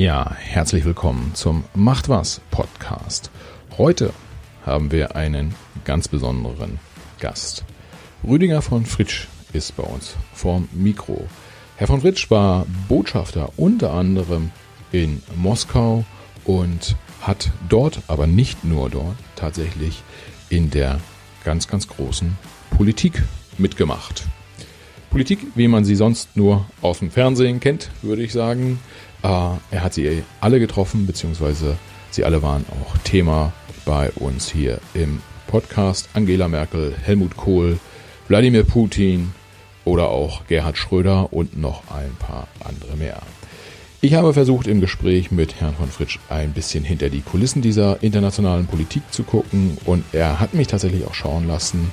Ja, herzlich willkommen zum Macht was Podcast. Heute haben wir einen ganz besonderen Gast. Rüdiger von Fritsch ist bei uns vorm Mikro. Herr von Fritsch war Botschafter unter anderem in Moskau und hat dort, aber nicht nur dort, tatsächlich in der ganz, ganz großen Politik mitgemacht. Politik, wie man sie sonst nur aus dem Fernsehen kennt, würde ich sagen. Äh, er hat sie alle getroffen, beziehungsweise sie alle waren auch Thema bei uns hier im Podcast. Angela Merkel, Helmut Kohl, Wladimir Putin oder auch Gerhard Schröder und noch ein paar andere mehr. Ich habe versucht, im Gespräch mit Herrn von Fritsch ein bisschen hinter die Kulissen dieser internationalen Politik zu gucken und er hat mich tatsächlich auch schauen lassen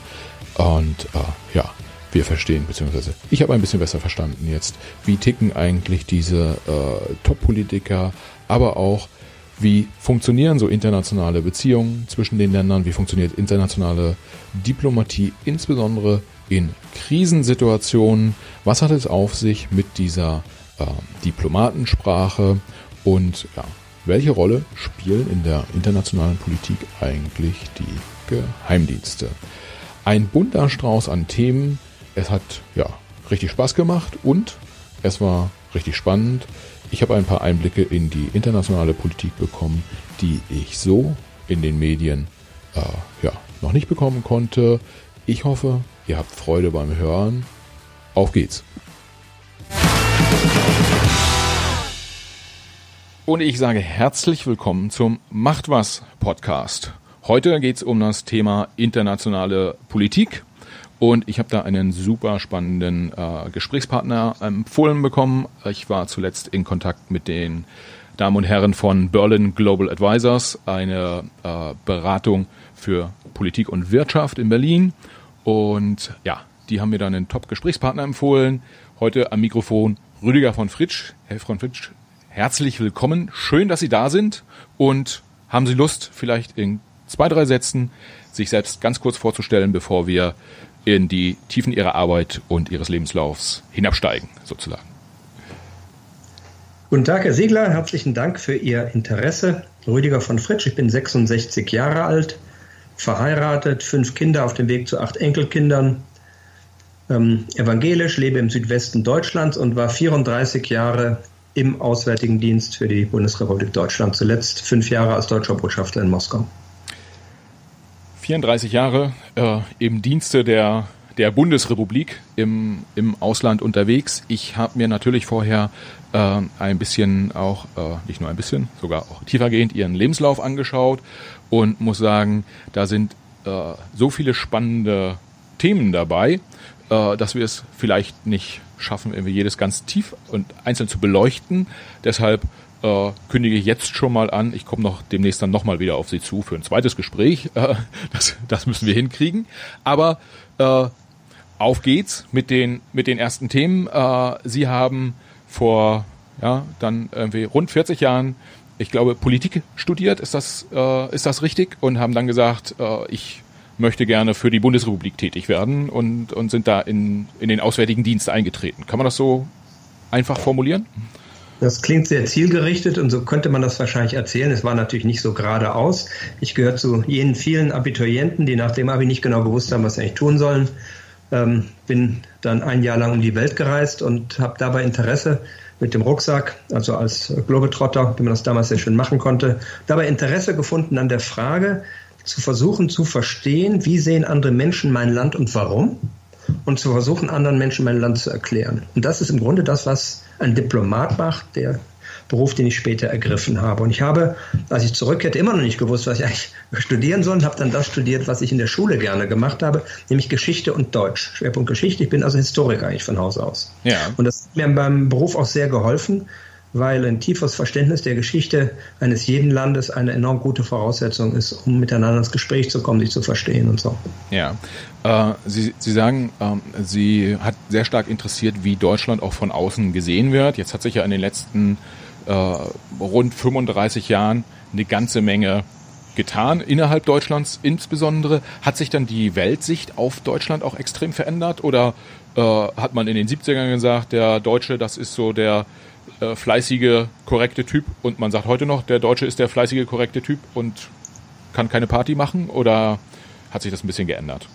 und äh, ja, wir verstehen, beziehungsweise ich habe ein bisschen besser verstanden jetzt, wie ticken eigentlich diese äh, Top-Politiker, aber auch, wie funktionieren so internationale Beziehungen zwischen den Ländern, wie funktioniert internationale Diplomatie, insbesondere in Krisensituationen, was hat es auf sich mit dieser äh, Diplomatensprache und ja, welche Rolle spielen in der internationalen Politik eigentlich die Geheimdienste? Ein bunter Strauß an Themen, es hat ja richtig Spaß gemacht und es war richtig spannend. Ich habe ein paar Einblicke in die internationale Politik bekommen, die ich so in den Medien äh, ja, noch nicht bekommen konnte. Ich hoffe, ihr habt Freude beim Hören. Auf geht's! Und ich sage herzlich willkommen zum Macht was Podcast. Heute geht es um das Thema internationale Politik und ich habe da einen super spannenden äh, Gesprächspartner empfohlen bekommen. Ich war zuletzt in Kontakt mit den Damen und Herren von Berlin Global Advisors, eine äh, Beratung für Politik und Wirtschaft in Berlin. Und ja, die haben mir dann einen Top-Gesprächspartner empfohlen. Heute am Mikrofon Rüdiger von Fritsch. Herr von Fritsch, herzlich willkommen. Schön, dass Sie da sind. Und haben Sie Lust, vielleicht in zwei, drei Sätzen sich selbst ganz kurz vorzustellen, bevor wir in die Tiefen ihrer Arbeit und ihres Lebenslaufs hinabsteigen, sozusagen. Guten Tag, Herr Siegler. Herzlichen Dank für Ihr Interesse. Rüdiger von Fritsch. Ich bin 66 Jahre alt, verheiratet, fünf Kinder auf dem Weg zu acht Enkelkindern, ähm, evangelisch, lebe im Südwesten Deutschlands und war 34 Jahre im Auswärtigen Dienst für die Bundesrepublik Deutschland, zuletzt fünf Jahre als deutscher Botschafter in Moskau. 34 Jahre äh, im Dienste der, der Bundesrepublik im, im Ausland unterwegs. Ich habe mir natürlich vorher äh, ein bisschen auch, äh, nicht nur ein bisschen, sogar auch tiefergehend Ihren Lebenslauf angeschaut und muss sagen, da sind äh, so viele spannende Themen dabei, äh, dass wir es vielleicht nicht schaffen, irgendwie jedes ganz tief und einzeln zu beleuchten. Deshalb äh, kündige ich jetzt schon mal an, ich komme noch demnächst dann nochmal wieder auf Sie zu für ein zweites Gespräch. Äh, das, das müssen wir hinkriegen. Aber äh, auf geht's mit den, mit den ersten Themen. Äh, Sie haben vor ja, dann irgendwie rund 40 Jahren, ich glaube, Politik studiert, ist das, äh, ist das richtig? Und haben dann gesagt, äh, ich möchte gerne für die Bundesrepublik tätig werden und, und sind da in, in den Auswärtigen Dienst eingetreten. Kann man das so einfach formulieren? Das klingt sehr zielgerichtet und so könnte man das wahrscheinlich erzählen. Es war natürlich nicht so geradeaus. Ich gehöre zu jenen vielen Abiturienten, die nach dem Abi nicht genau gewusst haben, was sie eigentlich tun sollen. Ähm, bin dann ein Jahr lang um die Welt gereist und habe dabei Interesse mit dem Rucksack, also als Globetrotter, wie man das damals sehr schön machen konnte, dabei Interesse gefunden an der Frage, zu versuchen zu verstehen, wie sehen andere Menschen mein Land und warum und zu versuchen, anderen Menschen mein Land zu erklären. Und das ist im Grunde das, was ein Diplomat macht, der Beruf, den ich später ergriffen habe. Und ich habe, als ich zurückkehrte, immer noch nicht gewusst, was ich eigentlich studieren soll und habe dann das studiert, was ich in der Schule gerne gemacht habe, nämlich Geschichte und Deutsch. Schwerpunkt Geschichte. Ich bin also Historiker eigentlich von Haus aus. Ja. Und das hat mir beim Beruf auch sehr geholfen, weil ein tieferes Verständnis der Geschichte eines jeden Landes eine enorm gute Voraussetzung ist, um miteinander ins Gespräch zu kommen, sich zu verstehen und so. Ja, äh, Sie, Sie sagen, ähm, Sie hat sehr stark interessiert, wie Deutschland auch von außen gesehen wird. Jetzt hat sich ja in den letzten äh, rund 35 Jahren eine ganze Menge getan innerhalb Deutschlands insbesondere. Hat sich dann die Weltsicht auf Deutschland auch extrem verändert oder äh, hat man in den 70ern gesagt, der Deutsche, das ist so der äh, fleißige, korrekte Typ und man sagt heute noch, der Deutsche ist der fleißige, korrekte Typ und kann keine Party machen oder hat sich das ein bisschen geändert?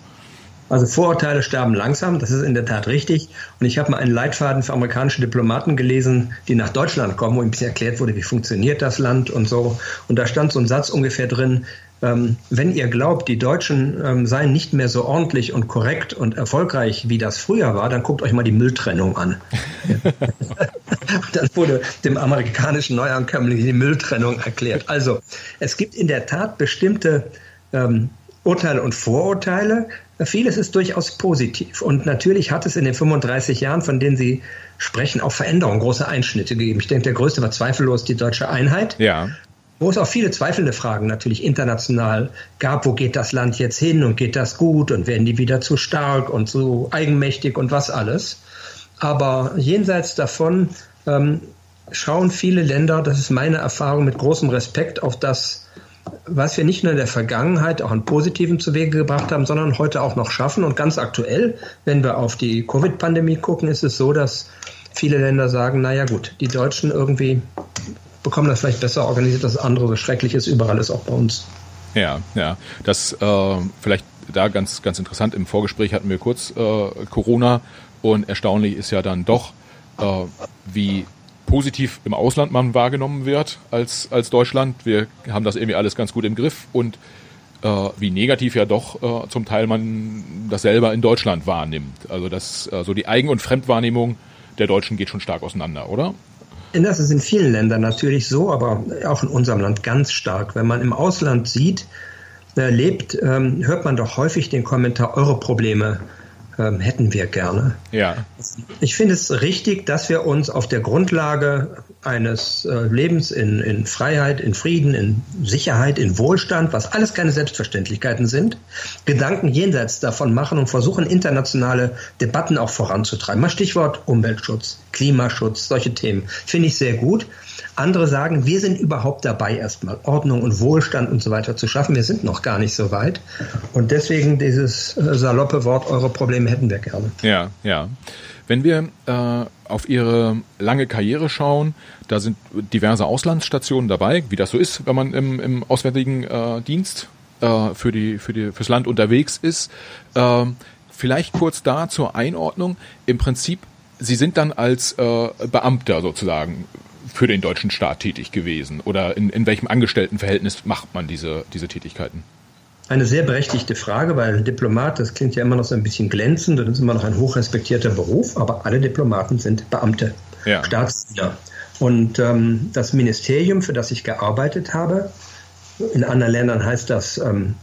Also Vorurteile sterben langsam, das ist in der Tat richtig. Und ich habe mal einen Leitfaden für amerikanische Diplomaten gelesen, die nach Deutschland kommen, wo ein bisschen erklärt wurde, wie funktioniert das Land und so. Und da stand so ein Satz ungefähr drin, ähm, wenn ihr glaubt, die Deutschen ähm, seien nicht mehr so ordentlich und korrekt und erfolgreich, wie das früher war, dann guckt euch mal die Mülltrennung an. dann wurde dem amerikanischen Neuankömmling die Mülltrennung erklärt. Also es gibt in der Tat bestimmte ähm, Urteile und Vorurteile. Vieles ist durchaus positiv. Und natürlich hat es in den 35 Jahren, von denen Sie sprechen, auch Veränderungen, große Einschnitte gegeben. Ich denke, der größte war zweifellos die deutsche Einheit. Ja wo es auch viele zweifelnde Fragen natürlich international gab, wo geht das Land jetzt hin und geht das gut und werden die wieder zu stark und zu eigenmächtig und was alles. Aber jenseits davon ähm, schauen viele Länder, das ist meine Erfahrung, mit großem Respekt auf das, was wir nicht nur in der Vergangenheit auch an Positiven zu Wege gebracht haben, sondern heute auch noch schaffen. Und ganz aktuell, wenn wir auf die Covid-Pandemie gucken, ist es so, dass viele Länder sagen, naja gut, die Deutschen irgendwie bekommen das vielleicht besser organisiert, das andere so schrecklich ist, überall ist auch bei uns. Ja, ja. Das äh, vielleicht da ganz, ganz interessant. Im Vorgespräch hatten wir kurz äh, Corona und erstaunlich ist ja dann doch, äh, wie positiv im Ausland man wahrgenommen wird als, als Deutschland. Wir haben das irgendwie alles ganz gut im Griff und äh, wie negativ ja doch äh, zum Teil man das selber in Deutschland wahrnimmt. Also das, äh, so die Eigen- und Fremdwahrnehmung der Deutschen geht schon stark auseinander, oder? Das ist in vielen Ländern natürlich so, aber auch in unserem Land ganz stark. Wenn man im Ausland sieht, äh, lebt, ähm, hört man doch häufig den Kommentar, eure Probleme ähm, hätten wir gerne. Ja. Ich finde es richtig, dass wir uns auf der Grundlage eines äh, Lebens in, in Freiheit, in Frieden, in Sicherheit, in Wohlstand, was alles keine Selbstverständlichkeiten sind, Gedanken jenseits davon machen und versuchen, internationale Debatten auch voranzutreiben. Mal Stichwort Umweltschutz, Klimaschutz, solche Themen. Finde ich sehr gut. Andere sagen, wir sind überhaupt dabei, erstmal Ordnung und Wohlstand und so weiter zu schaffen. Wir sind noch gar nicht so weit. Und deswegen dieses äh, saloppe Wort, eure Probleme hätten wir gerne. Ja, ja. Wenn wir äh, auf Ihre lange Karriere schauen, da sind diverse Auslandsstationen dabei, wie das so ist, wenn man im, im Auswärtigen äh, Dienst äh, für die, für die, fürs Land unterwegs ist. Äh, vielleicht kurz da zur Einordnung. Im Prinzip, Sie sind dann als äh, Beamter sozusagen für den deutschen Staat tätig gewesen? Oder in, in welchem Angestelltenverhältnis macht man diese, diese Tätigkeiten? Eine sehr berechtigte Frage, weil Diplomat, das klingt ja immer noch so ein bisschen glänzend und ist immer noch ein hochrespektierter Beruf, aber alle Diplomaten sind Beamte, ja. Staatsdiener. Und ähm, das Ministerium, für das ich gearbeitet habe, in anderen Ländern heißt das ähm,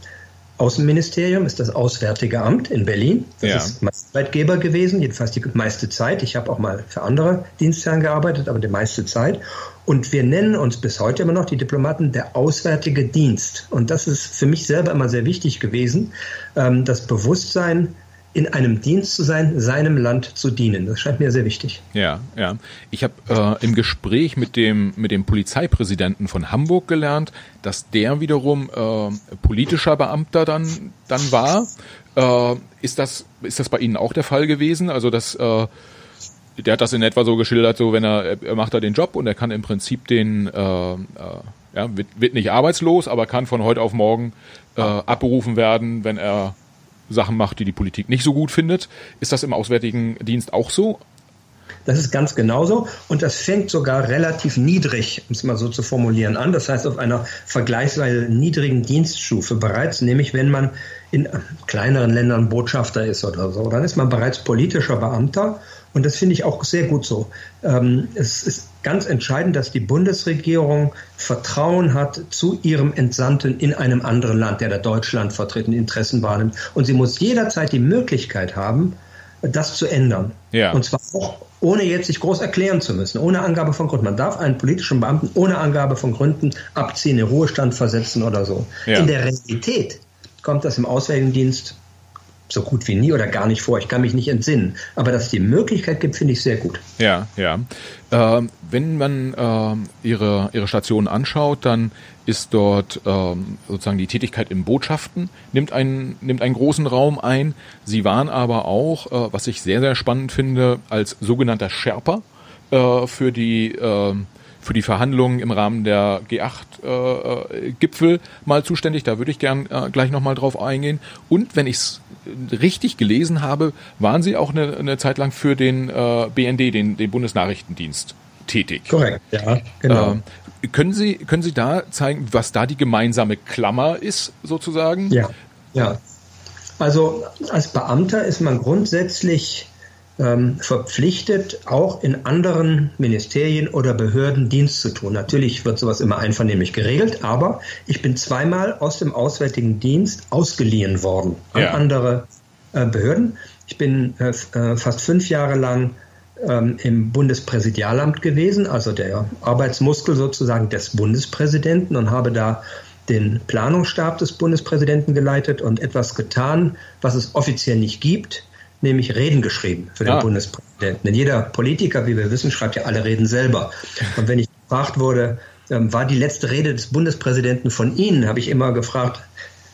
Außenministerium ist das Auswärtige Amt in Berlin. Das ja. ist Arbeitgeber gewesen, jedenfalls die meiste Zeit. Ich habe auch mal für andere Dienstherren gearbeitet, aber die meiste Zeit. Und wir nennen uns bis heute immer noch die Diplomaten der Auswärtige Dienst. Und das ist für mich selber immer sehr wichtig gewesen, ähm, das Bewusstsein, in einem Dienst zu sein, seinem Land zu dienen. Das scheint mir sehr wichtig. Ja, ja. Ich habe äh, im Gespräch mit dem mit dem Polizeipräsidenten von Hamburg gelernt, dass der wiederum äh, politischer Beamter dann dann war. Äh, ist das ist das bei Ihnen auch der Fall gewesen? Also dass äh, der hat das in etwa so geschildert, so wenn er er macht da den Job und er kann im Prinzip den äh, äh, ja, wird, wird nicht arbeitslos, aber kann von heute auf morgen äh, abberufen werden, wenn er Sachen macht, die die Politik nicht so gut findet. Ist das im Auswärtigen Dienst auch so? Das ist ganz genauso und das fängt sogar relativ niedrig, um es mal so zu formulieren, an. Das heißt auf einer vergleichsweise niedrigen Dienststufe bereits, nämlich wenn man in kleineren Ländern Botschafter ist oder so, dann ist man bereits politischer Beamter und das finde ich auch sehr gut so. Ähm, es ist ganz entscheidend, dass die Bundesregierung Vertrauen hat zu ihrem Entsandten in einem anderen Land, der da Deutschland vertritt und Interessen wahrnimmt. Und sie muss jederzeit die Möglichkeit haben, das zu ändern. Ja. Und zwar auch ohne jetzt sich groß erklären zu müssen, ohne Angabe von Gründen. Man darf einen politischen Beamten ohne Angabe von Gründen abziehen, in Ruhestand versetzen oder so. Ja. In der Realität kommt das im Auswärtigen Dienst so gut wie nie oder gar nicht vor. Ich kann mich nicht entsinnen. Aber dass es die Möglichkeit gibt, finde ich sehr gut. Ja, ja. Äh, wenn man äh, ihre, ihre Station anschaut, dann ist dort äh, sozusagen die Tätigkeit im Botschaften, nimmt einen, nimmt einen großen Raum ein. Sie waren aber auch, äh, was ich sehr, sehr spannend finde, als sogenannter Sherpa äh, für die äh, für die Verhandlungen im Rahmen der G8-Gipfel äh, mal zuständig. Da würde ich gern äh, gleich nochmal drauf eingehen. Und wenn ich es richtig gelesen habe, waren Sie auch eine, eine Zeit lang für den äh, BND, den, den Bundesnachrichtendienst, tätig. Korrekt, ja, genau. Äh, können Sie, können Sie da zeigen, was da die gemeinsame Klammer ist, sozusagen? Ja, ja. Also als Beamter ist man grundsätzlich ähm, verpflichtet, auch in anderen Ministerien oder Behörden Dienst zu tun. Natürlich wird sowas immer einvernehmlich geregelt, aber ich bin zweimal aus dem Auswärtigen Dienst ausgeliehen worden an ja. andere äh, Behörden. Ich bin äh, äh, fast fünf Jahre lang ähm, im Bundespräsidialamt gewesen, also der Arbeitsmuskel sozusagen des Bundespräsidenten und habe da den Planungsstab des Bundespräsidenten geleitet und etwas getan, was es offiziell nicht gibt, nämlich Reden geschrieben für den ja. Bundespräsidenten. Denn jeder Politiker, wie wir wissen, schreibt ja alle Reden selber. Und wenn ich gefragt wurde, ähm, war die letzte Rede des Bundespräsidenten von Ihnen, habe ich immer gefragt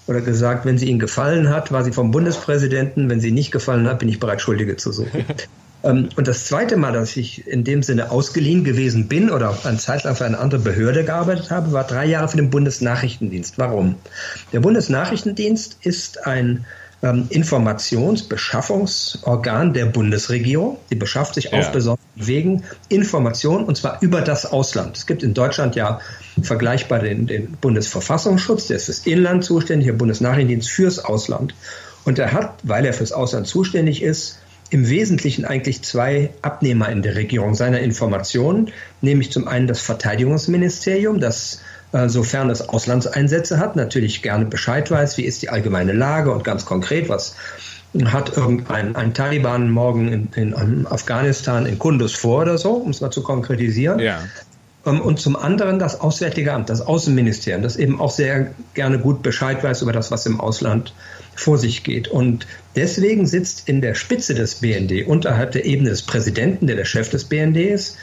oder gesagt, wenn sie Ihnen gefallen hat, war sie vom Bundespräsidenten. Wenn sie nicht gefallen hat, bin ich bereit, Schuldige zu suchen. Ähm, und das zweite Mal, dass ich in dem Sinne ausgeliehen gewesen bin oder eine Zeit lang für eine andere Behörde gearbeitet habe, war drei Jahre für den Bundesnachrichtendienst. Warum? Der Bundesnachrichtendienst ist ein ähm, Informationsbeschaffungsorgan der Bundesregierung. Die beschafft sich ja. auf besonderen Wegen Informationen und zwar über das Ausland. Es gibt in Deutschland ja vergleichbar den, den Bundesverfassungsschutz, der ist fürs Inland zuständig, der Bundesnachrichtendienst fürs Ausland. Und er hat, weil er fürs Ausland zuständig ist, im Wesentlichen eigentlich zwei Abnehmer in der Regierung seiner Informationen, nämlich zum einen das Verteidigungsministerium, das sofern es Auslandseinsätze hat, natürlich gerne Bescheid weiß, wie ist die allgemeine Lage und ganz konkret, was hat irgendein ein Taliban morgen in, in Afghanistan in Kundus vor oder so, um es mal zu konkretisieren. Ja. Ähm, und zum anderen das Auswärtige Amt, das Außenministerium, das eben auch sehr gerne gut Bescheid weiß über das, was im Ausland vor sich geht. Und deswegen sitzt in der Spitze des BND unterhalb der Ebene des Präsidenten, der der Chef des BND ist,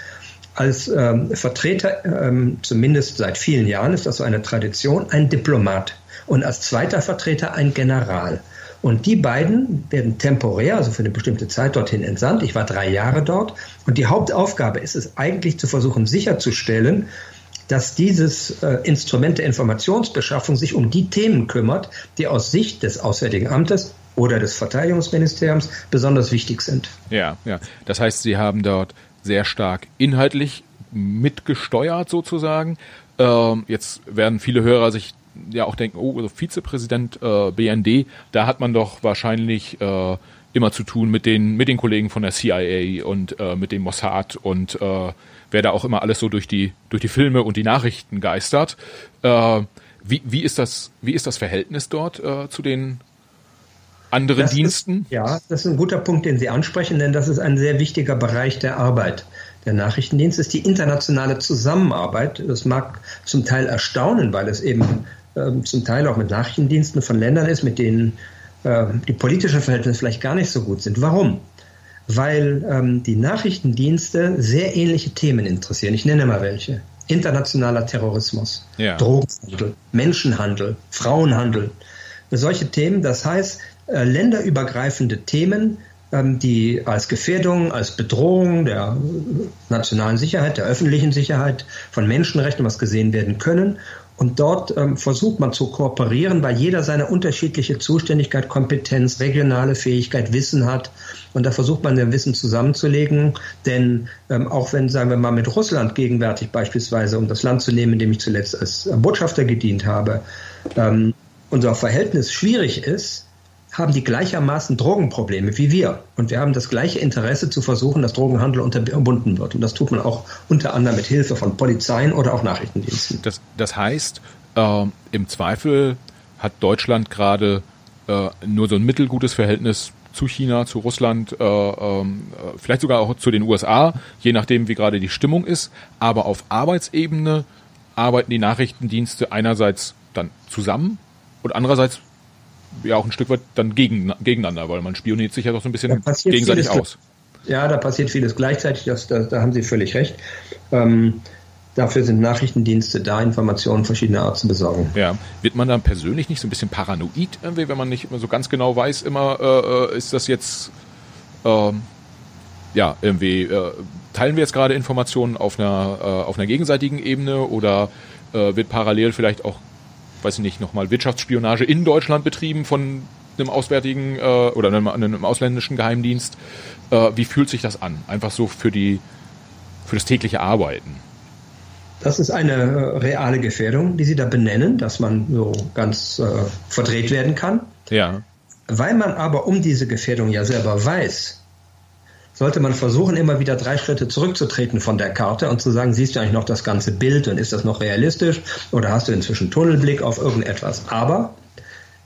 als ähm, Vertreter, ähm, zumindest seit vielen Jahren ist das so eine Tradition, ein Diplomat und als zweiter Vertreter ein General. Und die beiden werden temporär, also für eine bestimmte Zeit dorthin entsandt. Ich war drei Jahre dort. Und die Hauptaufgabe ist es eigentlich zu versuchen sicherzustellen, dass dieses äh, Instrument der Informationsbeschaffung sich um die Themen kümmert, die aus Sicht des Auswärtigen Amtes oder des Verteidigungsministeriums besonders wichtig sind. Ja, ja. Das heißt, Sie haben dort sehr stark inhaltlich mitgesteuert sozusagen. Ähm, jetzt werden viele Hörer sich ja auch denken, oh, also Vizepräsident äh, BND, da hat man doch wahrscheinlich äh, immer zu tun mit den mit den Kollegen von der CIA und äh, mit dem Mossad und äh, wer da auch immer alles so durch die durch die Filme und die Nachrichten geistert. Äh, wie, wie ist das wie ist das Verhältnis dort äh, zu den anderen das Diensten? Ist, ja, das ist ein guter Punkt, den Sie ansprechen, denn das ist ein sehr wichtiger Bereich der Arbeit. Der Nachrichtendienst ist die internationale Zusammenarbeit. Das mag zum Teil erstaunen, weil es eben äh, zum Teil auch mit Nachrichtendiensten von Ländern ist, mit denen äh, die politischen Verhältnisse vielleicht gar nicht so gut sind. Warum? Weil ähm, die Nachrichtendienste sehr ähnliche Themen interessieren. Ich nenne mal welche. Internationaler Terrorismus, ja. Drogenhandel, Menschenhandel, Frauenhandel. Solche Themen, das heißt, länderübergreifende Themen, ähm, die als Gefährdung, als Bedrohung der nationalen Sicherheit, der öffentlichen Sicherheit, von Menschenrechten was gesehen werden können. Und dort ähm, versucht man zu kooperieren, weil jeder seine unterschiedliche Zuständigkeit, Kompetenz, regionale Fähigkeit, Wissen hat. Und da versucht man sein Wissen zusammenzulegen. Denn ähm, auch wenn, sagen wir mal, mit Russland gegenwärtig beispielsweise, um das Land zu nehmen, in dem ich zuletzt als Botschafter gedient habe, ähm, unser Verhältnis schwierig ist, haben die gleichermaßen Drogenprobleme wie wir. Und wir haben das gleiche Interesse zu versuchen, dass Drogenhandel unterbunden wird. Und das tut man auch unter anderem mit Hilfe von Polizeien oder auch Nachrichtendiensten. Das, das heißt, äh, im Zweifel hat Deutschland gerade äh, nur so ein mittelgutes Verhältnis zu China, zu Russland, äh, ähm, äh, vielleicht sogar auch zu den USA, je nachdem, wie gerade die Stimmung ist. Aber auf Arbeitsebene arbeiten die Nachrichtendienste einerseits dann zusammen und andererseits ja auch ein Stück weit dann gegen, gegeneinander, weil man spioniert sich ja doch so ein bisschen gegenseitig aus. Ja, da passiert vieles gleichzeitig, das, da, da haben Sie völlig recht. Ähm, dafür sind Nachrichtendienste da, Informationen verschiedener Art zu besorgen. Ja, wird man dann persönlich nicht so ein bisschen paranoid irgendwie, wenn man nicht immer so ganz genau weiß, immer äh, äh ist das jetzt ähm, ja irgendwie äh, teilen wir jetzt gerade Informationen auf einer, äh, auf einer gegenseitigen Ebene oder äh, wird parallel vielleicht auch, weiß ich nicht, nochmal Wirtschaftsspionage in Deutschland betrieben von einem auswärtigen äh, oder einem, einem ausländischen Geheimdienst? Äh, wie fühlt sich das an? Einfach so für die für das tägliche Arbeiten. Das ist eine äh, reale Gefährdung, die Sie da benennen, dass man so ganz äh, verdreht werden kann. Ja. Weil man aber um diese Gefährdung ja selber weiß, sollte man versuchen, immer wieder drei Schritte zurückzutreten von der Karte und zu sagen, siehst du eigentlich noch das ganze Bild und ist das noch realistisch oder hast du inzwischen Tunnelblick auf irgendetwas? Aber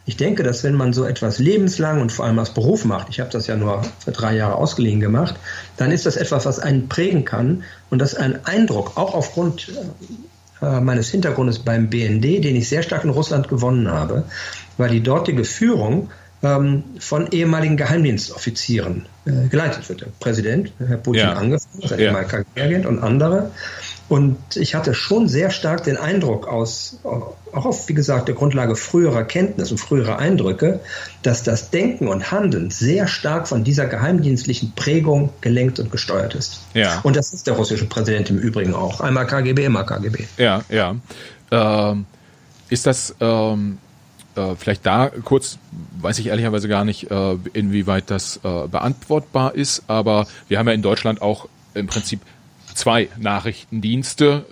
ich denke, dass wenn man so etwas lebenslang und vor allem als Beruf macht, ich habe das ja nur für drei Jahre ausgeliehen gemacht, dann ist das etwas, was einen prägen kann und das ein Eindruck, auch aufgrund äh, meines Hintergrundes beim BND, den ich sehr stark in Russland gewonnen habe, weil die dortige Führung von ehemaligen Geheimdienstoffizieren äh, geleitet wird. Der Präsident, Herr Putin ja. angefangen, der ja. KGB-Agent und andere. Und ich hatte schon sehr stark den Eindruck aus, auch auf, wie gesagt, der Grundlage früherer Kenntnis und früherer Eindrücke, dass das Denken und Handeln sehr stark von dieser geheimdienstlichen Prägung gelenkt und gesteuert ist. Ja. Und das ist der russische Präsident im Übrigen auch. Einmal KGB, immer KGB. Ja, ja. Ähm, ist das, ähm, äh, vielleicht da kurz, weiß ich ehrlicherweise gar nicht, äh, inwieweit das äh, beantwortbar ist, aber wir haben ja in Deutschland auch im Prinzip zwei Nachrichtendienste,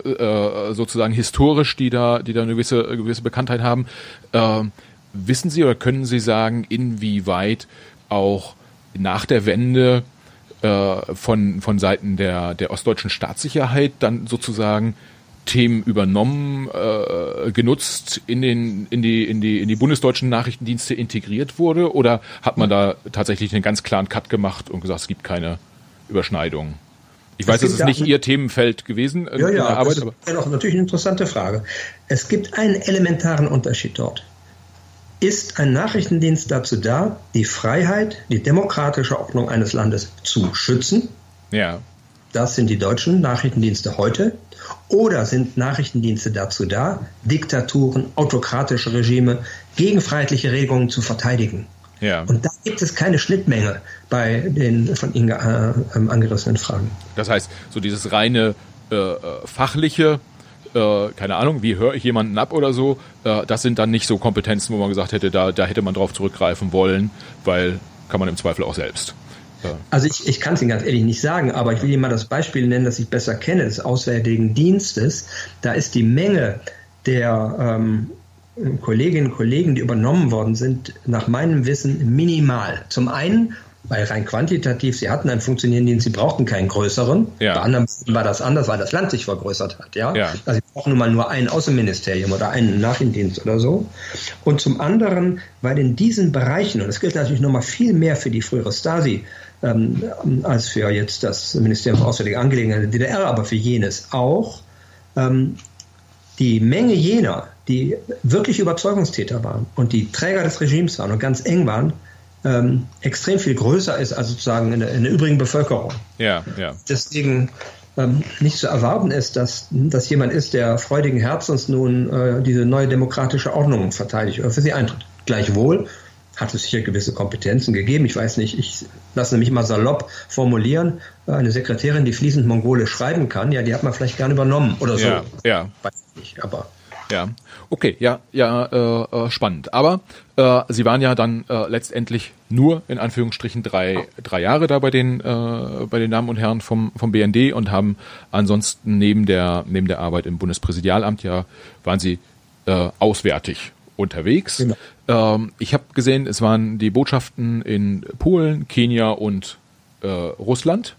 äh, sozusagen historisch, die da, die da eine gewisse, gewisse Bekanntheit haben. Äh, wissen Sie oder können Sie sagen, inwieweit auch nach der Wende äh, von, von Seiten der, der ostdeutschen Staatssicherheit dann sozusagen Themen übernommen, äh, genutzt, in, den, in, die, in, die, in die bundesdeutschen Nachrichtendienste integriert wurde? Oder hat man da tatsächlich einen ganz klaren Cut gemacht und gesagt, es gibt keine Überschneidung? Ich weiß, es ist nicht Ihr Themenfeld gewesen ja, in ja, der Arbeit. Das ist auch natürlich eine interessante Frage. Es gibt einen elementaren Unterschied dort. Ist ein Nachrichtendienst dazu da, die Freiheit, die demokratische Ordnung eines Landes zu schützen? Ja. Das sind die deutschen Nachrichtendienste heute. Oder sind Nachrichtendienste dazu da, Diktaturen, autokratische Regime, gegenfreiheitliche Regungen zu verteidigen? Ja. Und da gibt es keine Schnittmenge bei den von Ihnen äh, ähm, angerissenen Fragen. Das heißt, so dieses reine äh, äh, fachliche, äh, keine Ahnung, wie höre ich jemanden ab oder so, äh, das sind dann nicht so Kompetenzen, wo man gesagt hätte, da, da hätte man drauf zurückgreifen wollen, weil kann man im Zweifel auch selbst. Also ich, ich kann es Ihnen ganz ehrlich nicht sagen, aber ich will Ihnen mal das Beispiel nennen, das ich besser kenne, des Auswärtigen Dienstes. Da ist die Menge der ähm, Kolleginnen und Kollegen, die übernommen worden sind, nach meinem Wissen minimal. Zum einen, weil rein quantitativ, sie hatten einen funktionierenden Dienst, sie brauchten keinen größeren. Ja. Bei anderen war das anders, weil das Land sich vergrößert hat. Ja? ja. Also sie brauchen nun mal nur ein Außenministerium oder einen Nachrichtendienst oder so. Und zum anderen, weil in diesen Bereichen, und das gilt natürlich nochmal viel mehr für die frühere Stasi, ähm, als für jetzt das Ministerium für Auswärtige Angelegenheiten der DDR, aber für jenes auch, ähm, die Menge jener, die wirklich Überzeugungstäter waren und die Träger des Regimes waren und ganz eng waren, ähm, extrem viel größer ist als sozusagen in der, in der übrigen Bevölkerung. Ja, ja. Deswegen ähm, nicht zu erwarten ist, dass das jemand ist, der freudigen Herzens nun äh, diese neue demokratische Ordnung verteidigt oder für sie eintritt. Gleichwohl hat es sicher gewisse Kompetenzen gegeben. Ich weiß nicht, ich lasse mich mal salopp formulieren. Eine Sekretärin, die fließend Mongolisch schreiben kann, ja, die hat man vielleicht gern übernommen oder so. Ja, ja. Weiß nicht, aber ja, okay, ja, ja, äh, äh, spannend. Aber äh, Sie waren ja dann äh, letztendlich nur in Anführungsstrichen drei, drei Jahre da bei den äh, bei den Damen und Herren vom vom BND und haben ansonsten neben der neben der Arbeit im Bundespräsidialamt ja waren Sie äh, auswärtig unterwegs. Genau. Ähm, ich habe gesehen, es waren die Botschaften in Polen, Kenia und äh, Russland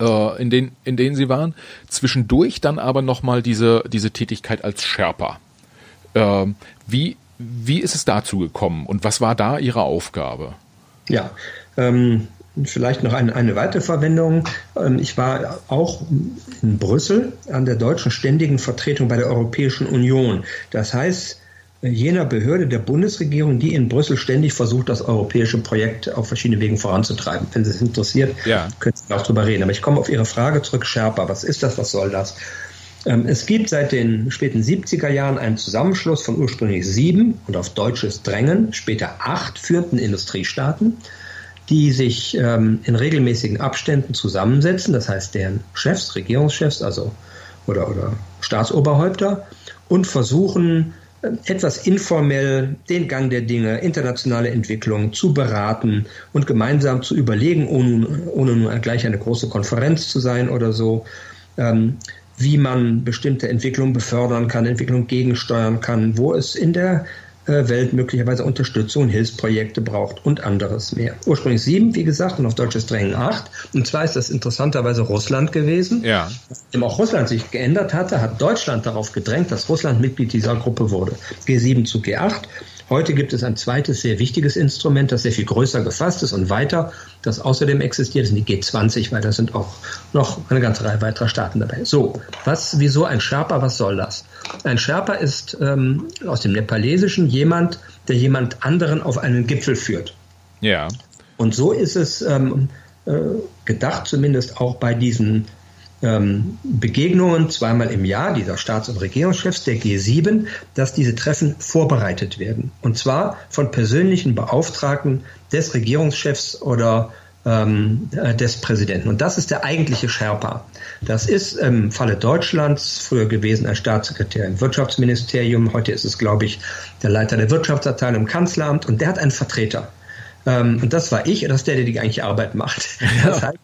äh, in, den, in denen sie waren. Zwischendurch dann aber nochmal diese, diese Tätigkeit als Sherpa. Äh, wie, wie ist es dazu gekommen und was war da Ihre Aufgabe? Ja, ähm, vielleicht noch eine, eine weitere Verwendung. Ähm, ich war auch in Brüssel an der deutschen ständigen Vertretung bei der Europäischen Union. Das heißt, jener Behörde der Bundesregierung, die in Brüssel ständig versucht, das europäische Projekt auf verschiedene Wegen voranzutreiben. Wenn Sie es interessiert, ja. können Sie auch darüber reden. Aber ich komme auf Ihre Frage zurück, Sherpa. Was ist das? Was soll das? Ähm, es gibt seit den späten 70er Jahren einen Zusammenschluss von ursprünglich sieben und auf deutsches Drängen, später acht führenden Industriestaaten, die sich ähm, in regelmäßigen Abständen zusammensetzen, das heißt deren Chefs, Regierungschefs, also oder, oder Staatsoberhäupter, und versuchen etwas informell den Gang der Dinge, internationale Entwicklung zu beraten und gemeinsam zu überlegen, ohne, ohne nur gleich eine große Konferenz zu sein oder so, ähm, wie man bestimmte Entwicklungen befördern kann, Entwicklung gegensteuern kann, wo es in der Welt möglicherweise Unterstützung, Hilfsprojekte braucht und anderes mehr. Ursprünglich sieben, wie gesagt, und auf deutsches Drängen acht. Und zwar ist das interessanterweise Russland gewesen. Ja. Nachdem auch Russland sich geändert hatte, hat Deutschland darauf gedrängt, dass Russland Mitglied dieser Gruppe wurde. G7 zu G8. Heute gibt es ein zweites sehr wichtiges Instrument, das sehr viel größer gefasst ist und weiter, das außerdem existiert, das sind die G20, weil da sind auch noch eine ganze Reihe weiterer Staaten dabei. So, was, wieso ein Sherpa, was soll das? Ein Sherpa ist ähm, aus dem Nepalesischen jemand, der jemand anderen auf einen Gipfel führt. Ja. Und so ist es ähm, äh, gedacht, zumindest auch bei diesen ähm, Begegnungen zweimal im Jahr dieser Staats- und Regierungschefs der G7, dass diese Treffen vorbereitet werden. Und zwar von persönlichen Beauftragten des Regierungschefs oder ähm, äh, des Präsidenten. Und das ist der eigentliche Sherpa. Das ist im Falle Deutschlands früher gewesen ein Staatssekretär im Wirtschaftsministerium. Heute ist es, glaube ich, der Leiter der Wirtschaftsabteilung im Kanzleramt und der hat einen Vertreter. Ähm, und das war ich, das ist der, der die eigentliche Arbeit macht. Das heißt,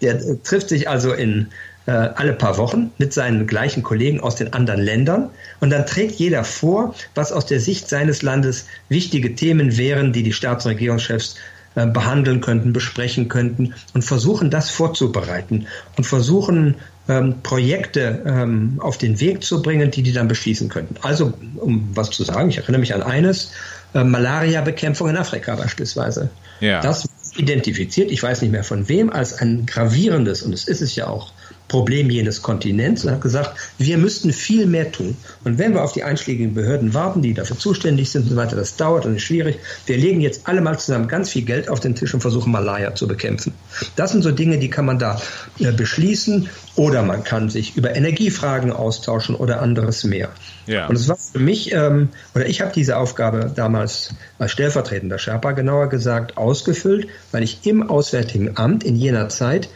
der trifft sich also in äh, alle paar Wochen mit seinen gleichen Kollegen aus den anderen Ländern. Und dann trägt jeder vor, was aus der Sicht seines Landes wichtige Themen wären, die die Staats- und Regierungschefs äh, behandeln könnten, besprechen könnten und versuchen das vorzubereiten und versuchen ähm, Projekte ähm, auf den Weg zu bringen, die die dann beschließen könnten. Also, um was zu sagen, ich erinnere mich an eines, äh, Malaria-Bekämpfung in Afrika beispielsweise. Ja. Das identifiziert, ich weiß nicht mehr von wem, als ein gravierendes, und es ist es ja auch, Problem jenes Kontinents und hat gesagt, wir müssten viel mehr tun. Und wenn wir auf die einschlägigen Behörden warten, die dafür zuständig sind und so weiter, das dauert und ist schwierig. Wir legen jetzt alle mal zusammen ganz viel Geld auf den Tisch und versuchen Malaria zu bekämpfen. Das sind so Dinge, die kann man da äh, beschließen oder man kann sich über Energiefragen austauschen oder anderes mehr. Ja. Und es war für mich, ähm, oder ich habe diese Aufgabe damals als stellvertretender Sherpa genauer gesagt ausgefüllt, weil ich im Auswärtigen Amt in jener Zeit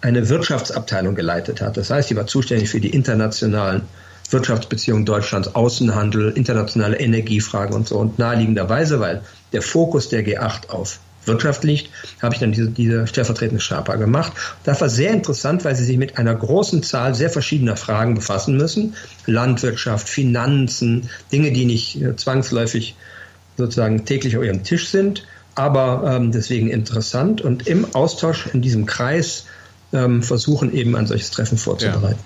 eine Wirtschaftsabteilung geleitet hat. Das heißt, sie war zuständig für die internationalen Wirtschaftsbeziehungen Deutschlands, Außenhandel, internationale Energiefragen und so. Und naheliegenderweise, weil der Fokus der G8 auf Wirtschaft liegt, habe ich dann diese, diese stellvertretende Sherpa gemacht. Das war sehr interessant, weil sie sich mit einer großen Zahl sehr verschiedener Fragen befassen müssen. Landwirtschaft, Finanzen, Dinge, die nicht äh, zwangsläufig sozusagen täglich auf ihrem Tisch sind, aber ähm, deswegen interessant. Und im Austausch in diesem Kreis ähm, versuchen, eben ein solches Treffen vorzubereiten.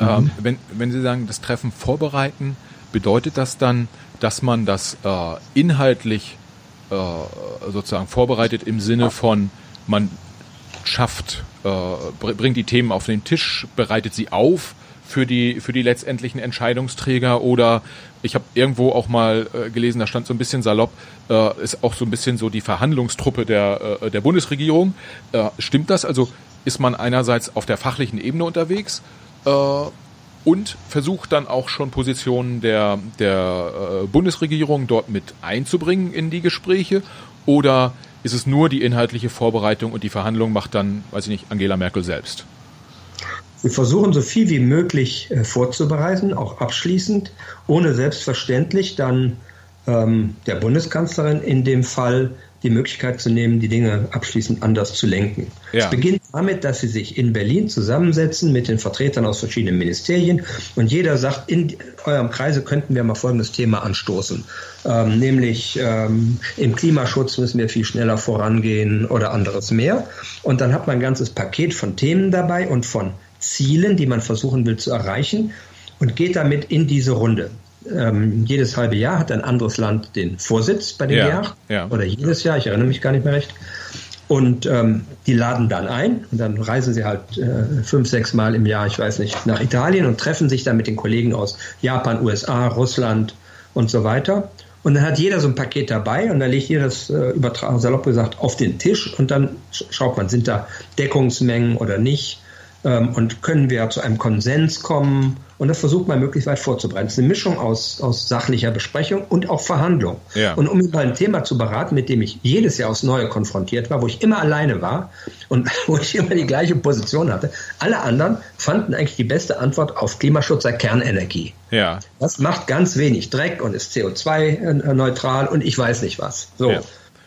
Ja. Ähm, wenn, wenn Sie sagen, das Treffen vorbereiten, bedeutet das dann, dass man das äh, inhaltlich äh, sozusagen vorbereitet im Sinne von, man schafft, äh, bringt die Themen auf den Tisch, bereitet sie auf für die, für die letztendlichen Entscheidungsträger oder ich habe irgendwo auch mal äh, gelesen, da stand so ein bisschen salopp, äh, ist auch so ein bisschen so die Verhandlungstruppe der, äh, der Bundesregierung. Äh, stimmt das? Also ist man einerseits auf der fachlichen Ebene unterwegs äh, und versucht dann auch schon Positionen der, der äh, Bundesregierung dort mit einzubringen in die Gespräche oder ist es nur die inhaltliche Vorbereitung und die Verhandlung macht dann, weiß ich nicht, Angela Merkel selbst? Wir versuchen so viel wie möglich äh, vorzubereiten, auch abschließend, ohne selbstverständlich dann ähm, der Bundeskanzlerin in dem Fall die Möglichkeit zu nehmen, die Dinge abschließend anders zu lenken. Ja. Es beginnt damit, dass sie sich in Berlin zusammensetzen mit den Vertretern aus verschiedenen Ministerien und jeder sagt, in eurem Kreise könnten wir mal folgendes Thema anstoßen. Ähm, nämlich ähm, im Klimaschutz müssen wir viel schneller vorangehen oder anderes mehr. Und dann hat man ein ganzes Paket von Themen dabei und von Zielen, die man versuchen will zu erreichen und geht damit in diese Runde ähm, jedes halbe Jahr hat ein anderes Land den Vorsitz bei den ja, G8 ja. oder jedes Jahr, ich erinnere mich gar nicht mehr recht. Und ähm, die laden dann ein und dann reisen sie halt äh, fünf, sechs Mal im Jahr, ich weiß nicht, nach Italien und treffen sich dann mit den Kollegen aus Japan, USA, Russland und so weiter. Und dann hat jeder so ein Paket dabei und dann legt jeder das, äh, salopp gesagt, auf den Tisch und dann schaut man, sind da Deckungsmengen oder nicht. Ähm, und können wir zu einem Konsens kommen? Und das versucht man möglichst weit vorzubereiten. Es ist eine Mischung aus, aus sachlicher Besprechung und auch Verhandlung. Ja. Und um über ein Thema zu beraten, mit dem ich jedes Jahr aufs Neue konfrontiert war, wo ich immer alleine war und wo ich immer die gleiche Position hatte, alle anderen fanden eigentlich die beste Antwort auf Klimaschutz sei Kernenergie. Ja. Das macht ganz wenig Dreck und ist CO2-neutral und ich weiß nicht was. So. Ja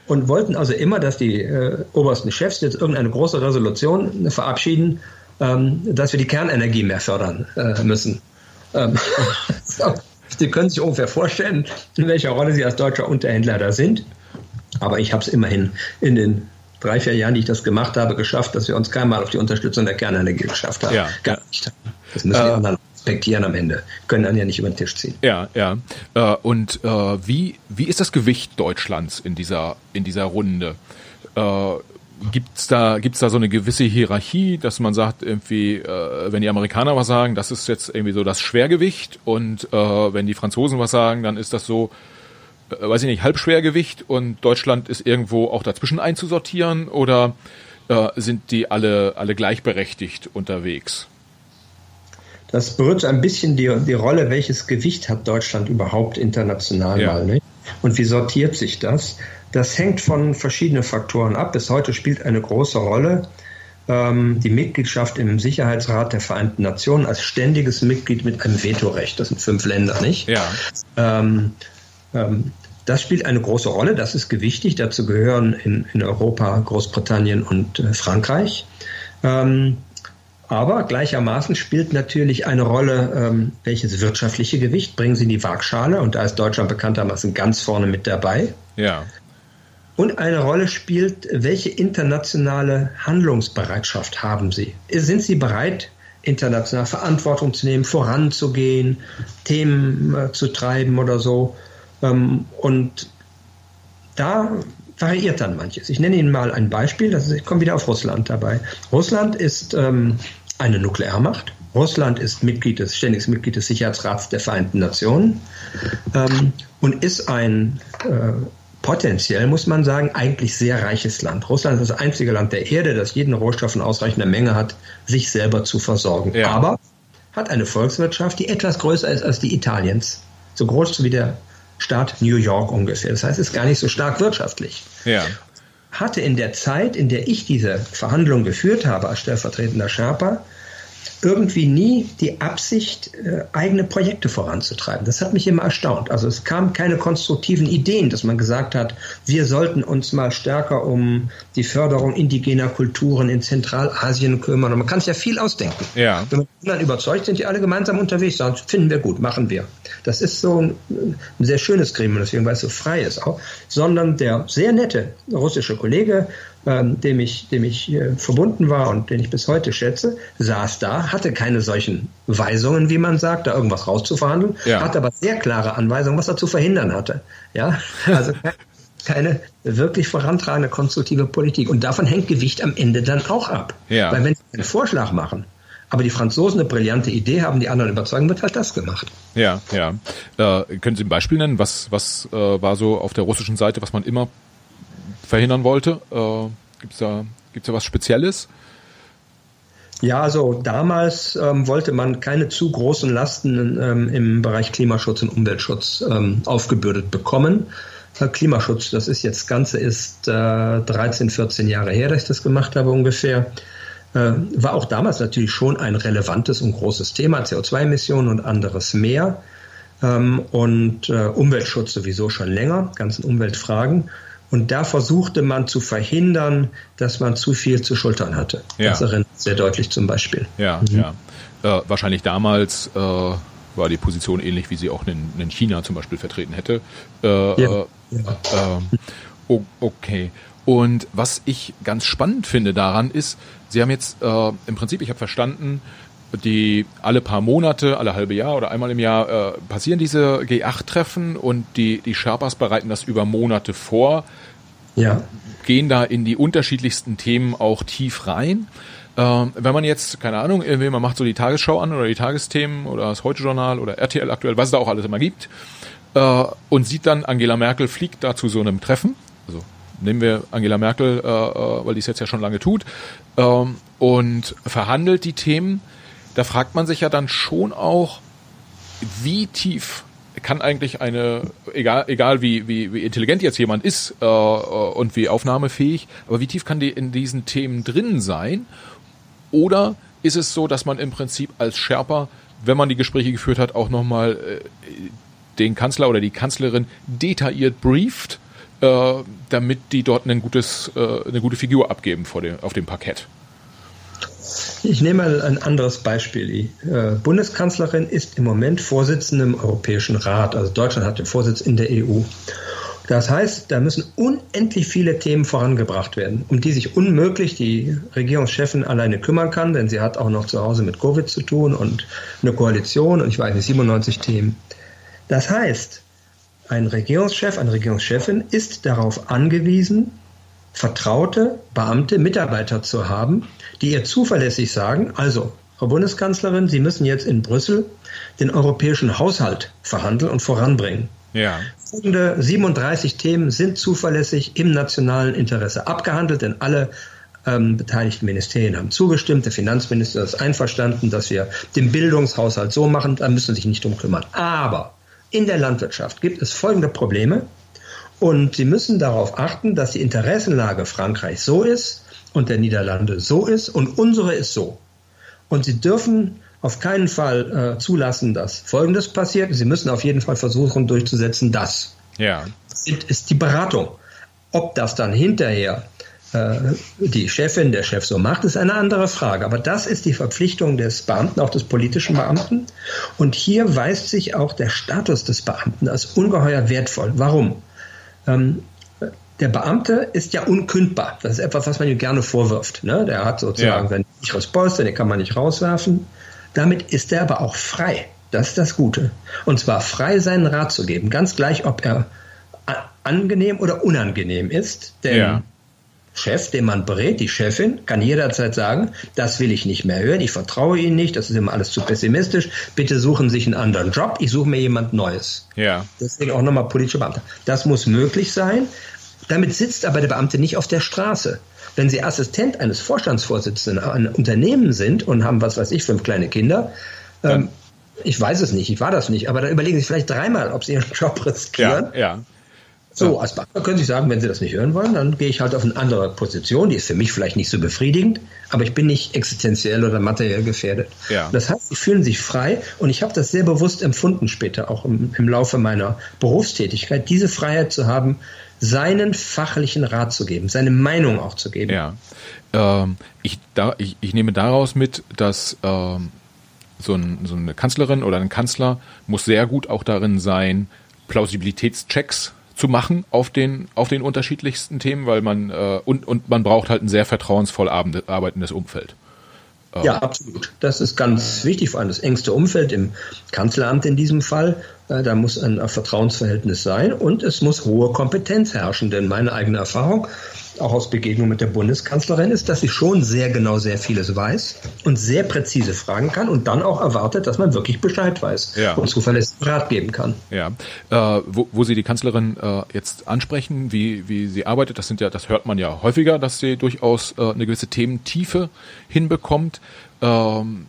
und wollten also immer, dass die äh, obersten Chefs jetzt irgendeine große Resolution verabschieden, dass wir die Kernenergie mehr fördern äh, müssen. Ähm. Sie können sich ungefähr vorstellen, in welcher Rolle Sie als deutscher Unterhändler da sind. Aber ich habe es immerhin in den drei, vier Jahren, die ich das gemacht habe, geschafft, dass wir uns keinmal auf die Unterstützung der Kernenergie geschafft haben. Ja. Gar nicht. Das müssen die äh, anderen respektieren am Ende. Können dann ja nicht über den Tisch ziehen. Ja, ja. Äh, und äh, wie, wie ist das Gewicht Deutschlands in dieser, in dieser Runde? Gibt's da, gibt's da so eine gewisse Hierarchie, dass man sagt, irgendwie, äh, wenn die Amerikaner was sagen, das ist jetzt irgendwie so das Schwergewicht und äh, wenn die Franzosen was sagen, dann ist das so, äh, weiß ich nicht, Halbschwergewicht und Deutschland ist irgendwo auch dazwischen einzusortieren oder äh, sind die alle, alle gleichberechtigt unterwegs? Das berührt ein bisschen die, die Rolle, welches Gewicht hat Deutschland überhaupt international ja. mal. Nicht? Und wie sortiert sich das? Das hängt von verschiedenen Faktoren ab. Bis heute spielt eine große Rolle ähm, die Mitgliedschaft im Sicherheitsrat der Vereinten Nationen als ständiges Mitglied mit einem Vetorecht. Das sind fünf Länder, nicht? Ja. Ähm, ähm, das spielt eine große Rolle. Das ist gewichtig. Dazu gehören in, in Europa Großbritannien und äh, Frankreich. Ähm, aber gleichermaßen spielt natürlich eine Rolle, ähm, welches wirtschaftliche Gewicht bringen Sie in die Waagschale. Und da ist Deutschland bekanntermaßen ganz vorne mit dabei. Ja. Und eine Rolle spielt, welche internationale Handlungsbereitschaft haben Sie? Sind Sie bereit, international Verantwortung zu nehmen, voranzugehen, Themen äh, zu treiben oder so? Ähm, und da variiert dann manches. Ich nenne Ihnen mal ein Beispiel, das ist, ich komme wieder auf Russland dabei. Russland ist ähm, eine Nuklearmacht. Russland ist Mitglied des, ständiges Mitglied des Sicherheitsrats der Vereinten Nationen ähm, und ist ein äh, potenziell, muss man sagen, eigentlich sehr reiches Land. Russland ist das einzige Land der Erde, das jeden Rohstoff in ausreichender Menge hat, sich selber zu versorgen. Ja. Aber hat eine Volkswirtschaft, die etwas größer ist als die Italiens. So groß wie der Staat New York ungefähr. Das heißt, es ist gar nicht so stark wirtschaftlich. Ja. Hatte in der Zeit, in der ich diese Verhandlungen geführt habe als stellvertretender Sherpa, irgendwie nie die Absicht, äh, eigene Projekte voranzutreiben. Das hat mich immer erstaunt. Also es kamen keine konstruktiven Ideen, dass man gesagt hat, wir sollten uns mal stärker um die Förderung indigener Kulturen in Zentralasien kümmern. Und man kann sich ja viel ausdenken. Ja. Wenn dann überzeugt sind, die alle gemeinsam unterwegs sind, finden wir gut, machen wir. Das ist so ein, ein sehr schönes Gremium, deswegen weil es so frei ist auch. Sondern der sehr nette russische Kollege ähm, dem ich, dem ich äh, verbunden war und den ich bis heute schätze, saß da, hatte keine solchen Weisungen, wie man sagt, da irgendwas rauszuverhandeln, ja. hatte aber sehr klare Anweisungen, was er zu verhindern hatte. Ja, also keine wirklich vorantragende konstruktive Politik. Und davon hängt Gewicht am Ende dann auch ab. Ja. Weil wenn sie einen Vorschlag machen, aber die Franzosen eine brillante Idee haben, die anderen überzeugen, wird halt das gemacht. Ja, ja. Äh, können Sie ein Beispiel nennen? Was, was äh, war so auf der russischen Seite, was man immer verhindern wollte? Äh, Gibt es da, gibt's da was Spezielles? Ja, also damals ähm, wollte man keine zu großen Lasten ähm, im Bereich Klimaschutz und Umweltschutz ähm, aufgebürdet bekommen. Äh, Klimaschutz, das ist jetzt, Ganze ist äh, 13, 14 Jahre her, dass ich das gemacht habe ungefähr. Äh, war auch damals natürlich schon ein relevantes und großes Thema, CO2-Emissionen und anderes mehr. Ähm, und äh, Umweltschutz sowieso schon länger, ganzen Umweltfragen. Und da versuchte man zu verhindern, dass man zu viel zu schultern hatte. Ja. Das erinnert sehr deutlich zum Beispiel. Ja, mhm. ja. Äh, wahrscheinlich damals äh, war die Position ähnlich, wie sie auch in, in China zum Beispiel vertreten hätte. Äh, ja. ja. Ähm, okay. Und was ich ganz spannend finde daran ist, Sie haben jetzt äh, im Prinzip, ich habe verstanden, die alle paar Monate, alle halbe Jahr oder einmal im Jahr äh, passieren diese G8-Treffen und die, die Sherpas bereiten das über Monate vor, ja. gehen da in die unterschiedlichsten Themen auch tief rein. Ähm, wenn man jetzt, keine Ahnung, irgendwie man macht so die Tagesschau an oder die Tagesthemen oder das Heute-Journal oder RTL aktuell, was es da auch alles immer gibt, äh, und sieht dann, Angela Merkel fliegt da zu so einem Treffen, also nehmen wir Angela Merkel, äh, äh, weil die es jetzt ja schon lange tut, ähm, und verhandelt die Themen. Da fragt man sich ja dann schon auch, wie tief kann eigentlich eine, egal, egal wie, wie, wie intelligent jetzt jemand ist äh, und wie aufnahmefähig, aber wie tief kann die in diesen Themen drin sein? Oder ist es so, dass man im Prinzip als Sherpa, wenn man die Gespräche geführt hat, auch nochmal äh, den Kanzler oder die Kanzlerin detailliert brieft, äh, damit die dort ein gutes, äh, eine gute Figur abgeben vor dem, auf dem Parkett? Ich nehme mal ein anderes Beispiel. Die äh, Bundeskanzlerin ist im Moment Vorsitzende im Europäischen Rat. Also Deutschland hat den Vorsitz in der EU. Das heißt, da müssen unendlich viele Themen vorangebracht werden, um die sich unmöglich die Regierungschefin alleine kümmern kann, denn sie hat auch noch zu Hause mit Covid zu tun und eine Koalition und ich weiß nicht, 97 Themen. Das heißt, ein Regierungschef, eine Regierungschefin ist darauf angewiesen, vertraute Beamte, Mitarbeiter zu haben, die ihr zuverlässig sagen, also, Frau Bundeskanzlerin, Sie müssen jetzt in Brüssel den europäischen Haushalt verhandeln und voranbringen. Ja. Folgende 37 Themen sind zuverlässig im nationalen Interesse abgehandelt, denn alle ähm, beteiligten Ministerien haben zugestimmt. Der Finanzminister ist einverstanden, dass wir den Bildungshaushalt so machen, da müssen Sie sich nicht drum kümmern. Aber in der Landwirtschaft gibt es folgende Probleme. Und Sie müssen darauf achten, dass die Interessenlage Frankreichs so ist und der Niederlande so ist und unsere ist so. Und Sie dürfen auf keinen Fall äh, zulassen, dass Folgendes passiert. Sie müssen auf jeden Fall versuchen durchzusetzen, dass. Ja. Das ist die Beratung. Ob das dann hinterher äh, die Chefin, der Chef so macht, ist eine andere Frage. Aber das ist die Verpflichtung des Beamten, auch des politischen Beamten. Und hier weist sich auch der Status des Beamten als ungeheuer wertvoll. Warum? Ähm, der Beamte ist ja unkündbar. Das ist etwas, was man ihm gerne vorwirft. Ne? Der hat sozusagen ja. sein sicheres Polster, den kann man nicht rauswerfen. Damit ist er aber auch frei. Das ist das Gute. Und zwar frei, seinen Rat zu geben. Ganz gleich, ob er angenehm oder unangenehm ist. Denn ja. Chef, den man berät, die Chefin, kann jederzeit sagen, das will ich nicht mehr hören, ich vertraue Ihnen nicht, das ist immer alles zu pessimistisch, bitte suchen Sie sich einen anderen Job, ich suche mir jemand Neues. Ja. Deswegen auch nochmal politische Beamte. Das muss möglich sein. Damit sitzt aber der Beamte nicht auf der Straße. Wenn Sie Assistent eines Vorstandsvorsitzenden an Unternehmen sind und haben, was weiß ich, fünf kleine Kinder, ähm, ich weiß es nicht, ich war das nicht, aber dann überlegen Sie sich vielleicht dreimal, ob Sie Ihren Job riskieren. Ja, ja. So, als Beamter können Sie sagen, wenn Sie das nicht hören wollen, dann gehe ich halt auf eine andere Position. Die ist für mich vielleicht nicht so befriedigend, aber ich bin nicht existenziell oder materiell gefährdet. Ja. Das heißt, Sie fühlen sich frei und ich habe das sehr bewusst empfunden später, auch im, im Laufe meiner Berufstätigkeit, diese Freiheit zu haben, seinen fachlichen Rat zu geben, seine Meinung auch zu geben. Ja. Ähm, ich, da, ich, ich nehme daraus mit, dass ähm, so, ein, so eine Kanzlerin oder ein Kanzler muss sehr gut auch darin sein, Plausibilitätschecks zu machen auf den auf den unterschiedlichsten Themen, weil man äh, und und man braucht halt ein sehr vertrauensvoll arbeitendes Umfeld. Äh. Ja, absolut. Das ist ganz wichtig, vor allem das engste Umfeld im Kanzleramt in diesem Fall. Äh, da muss ein Vertrauensverhältnis sein und es muss hohe Kompetenz herrschen, denn meine eigene Erfahrung auch aus Begegnung mit der Bundeskanzlerin ist, dass sie schon sehr genau sehr vieles weiß und sehr präzise fragen kann und dann auch erwartet, dass man wirklich Bescheid weiß ja. und zuverlässig Rat geben kann. Ja, äh, wo, wo, Sie die Kanzlerin äh, jetzt ansprechen, wie, wie sie arbeitet, das sind ja, das hört man ja häufiger, dass sie durchaus äh, eine gewisse Thementiefe hinbekommt. Ähm,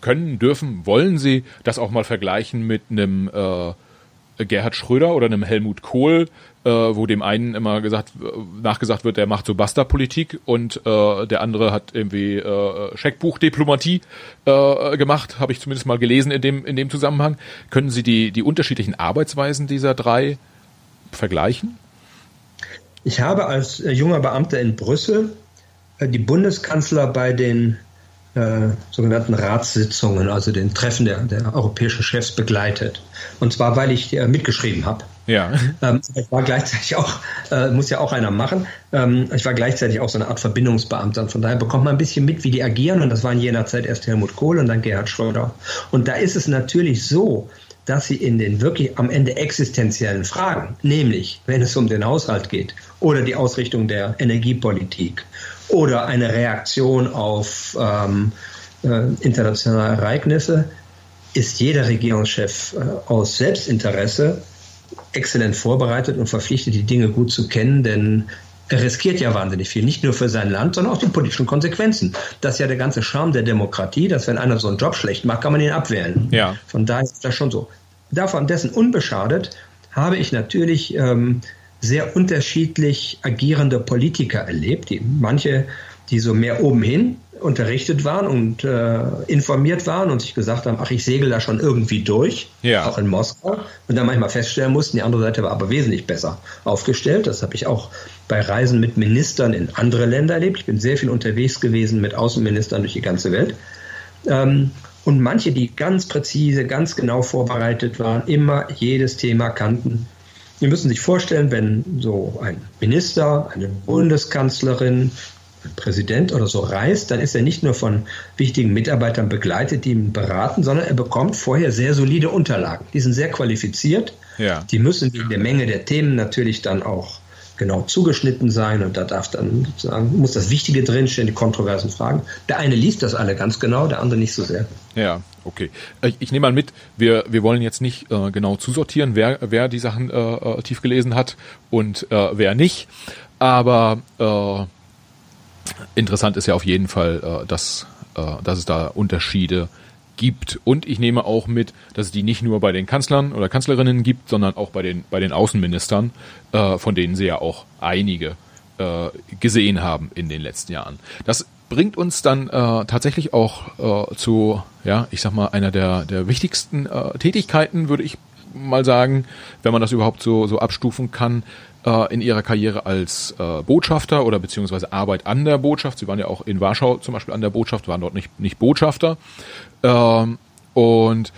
können, dürfen, wollen Sie das auch mal vergleichen mit einem äh, Gerhard Schröder oder einem Helmut Kohl, äh, wo dem einen immer gesagt, nachgesagt wird, der macht so Basta-Politik und äh, der andere hat irgendwie äh, Scheckbuchdiplomatie äh, gemacht, habe ich zumindest mal gelesen in dem, in dem Zusammenhang. Können Sie die, die unterschiedlichen Arbeitsweisen dieser drei vergleichen? Ich habe als äh, junger Beamter in Brüssel äh, die Bundeskanzler bei den äh, sogenannten Ratssitzungen, also den Treffen der, der europäischen Chefs begleitet. Und zwar, weil ich äh, mitgeschrieben habe. Ja. Ähm, ich war gleichzeitig auch, äh, muss ja auch einer machen, ähm, ich war gleichzeitig auch so eine Art Verbindungsbeamter. Und von daher bekommt man ein bisschen mit, wie die agieren. Und das war in jener Zeit erst Helmut Kohl und dann Gerhard Schröder. Und da ist es natürlich so, dass sie in den wirklich am Ende existenziellen Fragen, nämlich wenn es um den Haushalt geht oder die Ausrichtung der Energiepolitik oder eine Reaktion auf ähm, äh, internationale Ereignisse, ist jeder Regierungschef äh, aus Selbstinteresse exzellent vorbereitet und verpflichtet, die Dinge gut zu kennen, denn Er riskiert ja wahnsinnig viel, nicht nur für sein Land, sondern auch die politischen Konsequenzen. Das ist ja der ganze Charme der Demokratie, dass wenn einer so einen Job schlecht macht, kann man ihn abwählen. Ja. Von daher ist das schon so. Davon dessen unbeschadet habe ich natürlich ähm, sehr unterschiedlich agierende Politiker erlebt. Die, manche, die so mehr oben hin unterrichtet waren und äh, informiert waren und sich gesagt haben, ach, ich segel da schon irgendwie durch, ja. auch in Moskau. Und dann manchmal feststellen mussten, die andere Seite war aber wesentlich besser aufgestellt. Das habe ich auch bei Reisen mit Ministern in andere Länder erlebt. Ich bin sehr viel unterwegs gewesen mit Außenministern durch die ganze Welt. Ähm, und manche, die ganz präzise, ganz genau vorbereitet waren, immer jedes Thema kannten Sie müssen sich vorstellen, wenn so ein Minister, eine Bundeskanzlerin, ein Präsident oder so reist, dann ist er nicht nur von wichtigen Mitarbeitern begleitet, die ihn beraten, sondern er bekommt vorher sehr solide Unterlagen. Die sind sehr qualifiziert. Ja. Die müssen in der Menge der Themen natürlich dann auch genau zugeschnitten sein und da darf dann sozusagen, muss das Wichtige drinstehen, die kontroversen Fragen. Der eine liest das alle ganz genau, der andere nicht so sehr. Ja, okay. Ich, ich nehme mal mit, wir, wir wollen jetzt nicht äh, genau zusortieren, wer, wer die Sachen äh, äh tief gelesen hat und äh, wer nicht. Aber äh, interessant ist ja auf jeden Fall, äh, dass, äh, dass es da Unterschiede gibt gibt. Und ich nehme auch mit, dass es die nicht nur bei den Kanzlern oder Kanzlerinnen gibt, sondern auch bei den, bei den Außenministern, äh, von denen sie ja auch einige äh, gesehen haben in den letzten Jahren. Das bringt uns dann äh, tatsächlich auch äh, zu, ja, ich sag mal, einer der, der wichtigsten äh, Tätigkeiten, würde ich mal sagen, wenn man das überhaupt so, so abstufen kann, äh, in ihrer Karriere als äh, Botschafter oder beziehungsweise Arbeit an der Botschaft. Sie waren ja auch in Warschau zum Beispiel an der Botschaft, waren dort nicht, nicht Botschafter. Ähm, und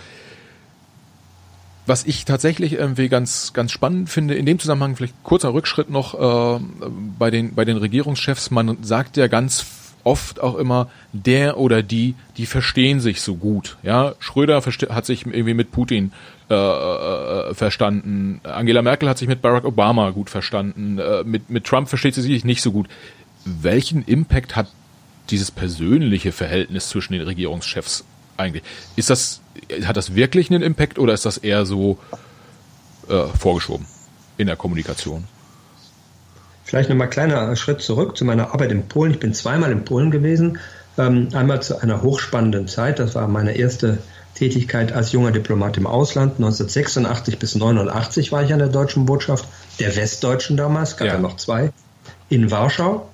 was ich tatsächlich irgendwie ganz, ganz spannend finde, in dem Zusammenhang vielleicht kurzer Rückschritt noch äh, bei, den, bei den Regierungschefs, man sagt ja ganz oft auch immer, der oder die, die verstehen sich so gut. Ja, Schröder hat sich irgendwie mit Putin äh, äh, verstanden. Angela Merkel hat sich mit Barack Obama gut verstanden. Äh, mit, mit Trump versteht sie sich nicht so gut. Welchen Impact hat dieses persönliche Verhältnis zwischen den Regierungschefs eigentlich? Ist das, hat das wirklich einen Impact oder ist das eher so äh, vorgeschoben in der Kommunikation? Vielleicht nochmal kleiner Schritt zurück zu meiner Arbeit in Polen. Ich bin zweimal in Polen gewesen. Ähm, einmal zu einer hochspannenden Zeit. Das war meine erste Tätigkeit als junger Diplomat im Ausland. 1986 bis 89 war ich an der deutschen Botschaft, der Westdeutschen damals, gab ja noch zwei, in Warschau.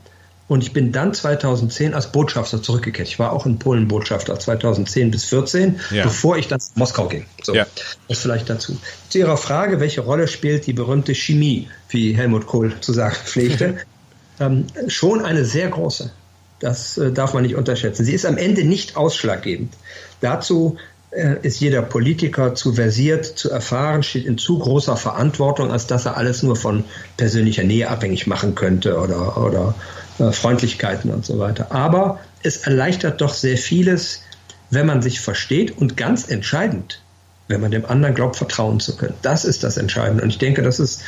Und ich bin dann 2010 als Botschafter zurückgekehrt. Ich war auch in Polen Botschafter 2010 bis 2014, ja. bevor ich dann nach Moskau ging. So, ja. das vielleicht dazu. Zu Ihrer Frage, welche Rolle spielt die berühmte Chemie, wie Helmut Kohl zu sagen pflegte, ähm, schon eine sehr große. Das äh, darf man nicht unterschätzen. Sie ist am Ende nicht ausschlaggebend. Dazu äh, ist jeder Politiker zu versiert, zu erfahren, steht in zu großer Verantwortung, als dass er alles nur von persönlicher Nähe abhängig machen könnte oder, oder äh, Freundlichkeiten und so weiter. Aber es erleichtert doch sehr vieles, wenn man sich versteht und ganz entscheidend, wenn man dem anderen glaubt, vertrauen zu können. Das ist das Entscheidende. Und ich denke, das ist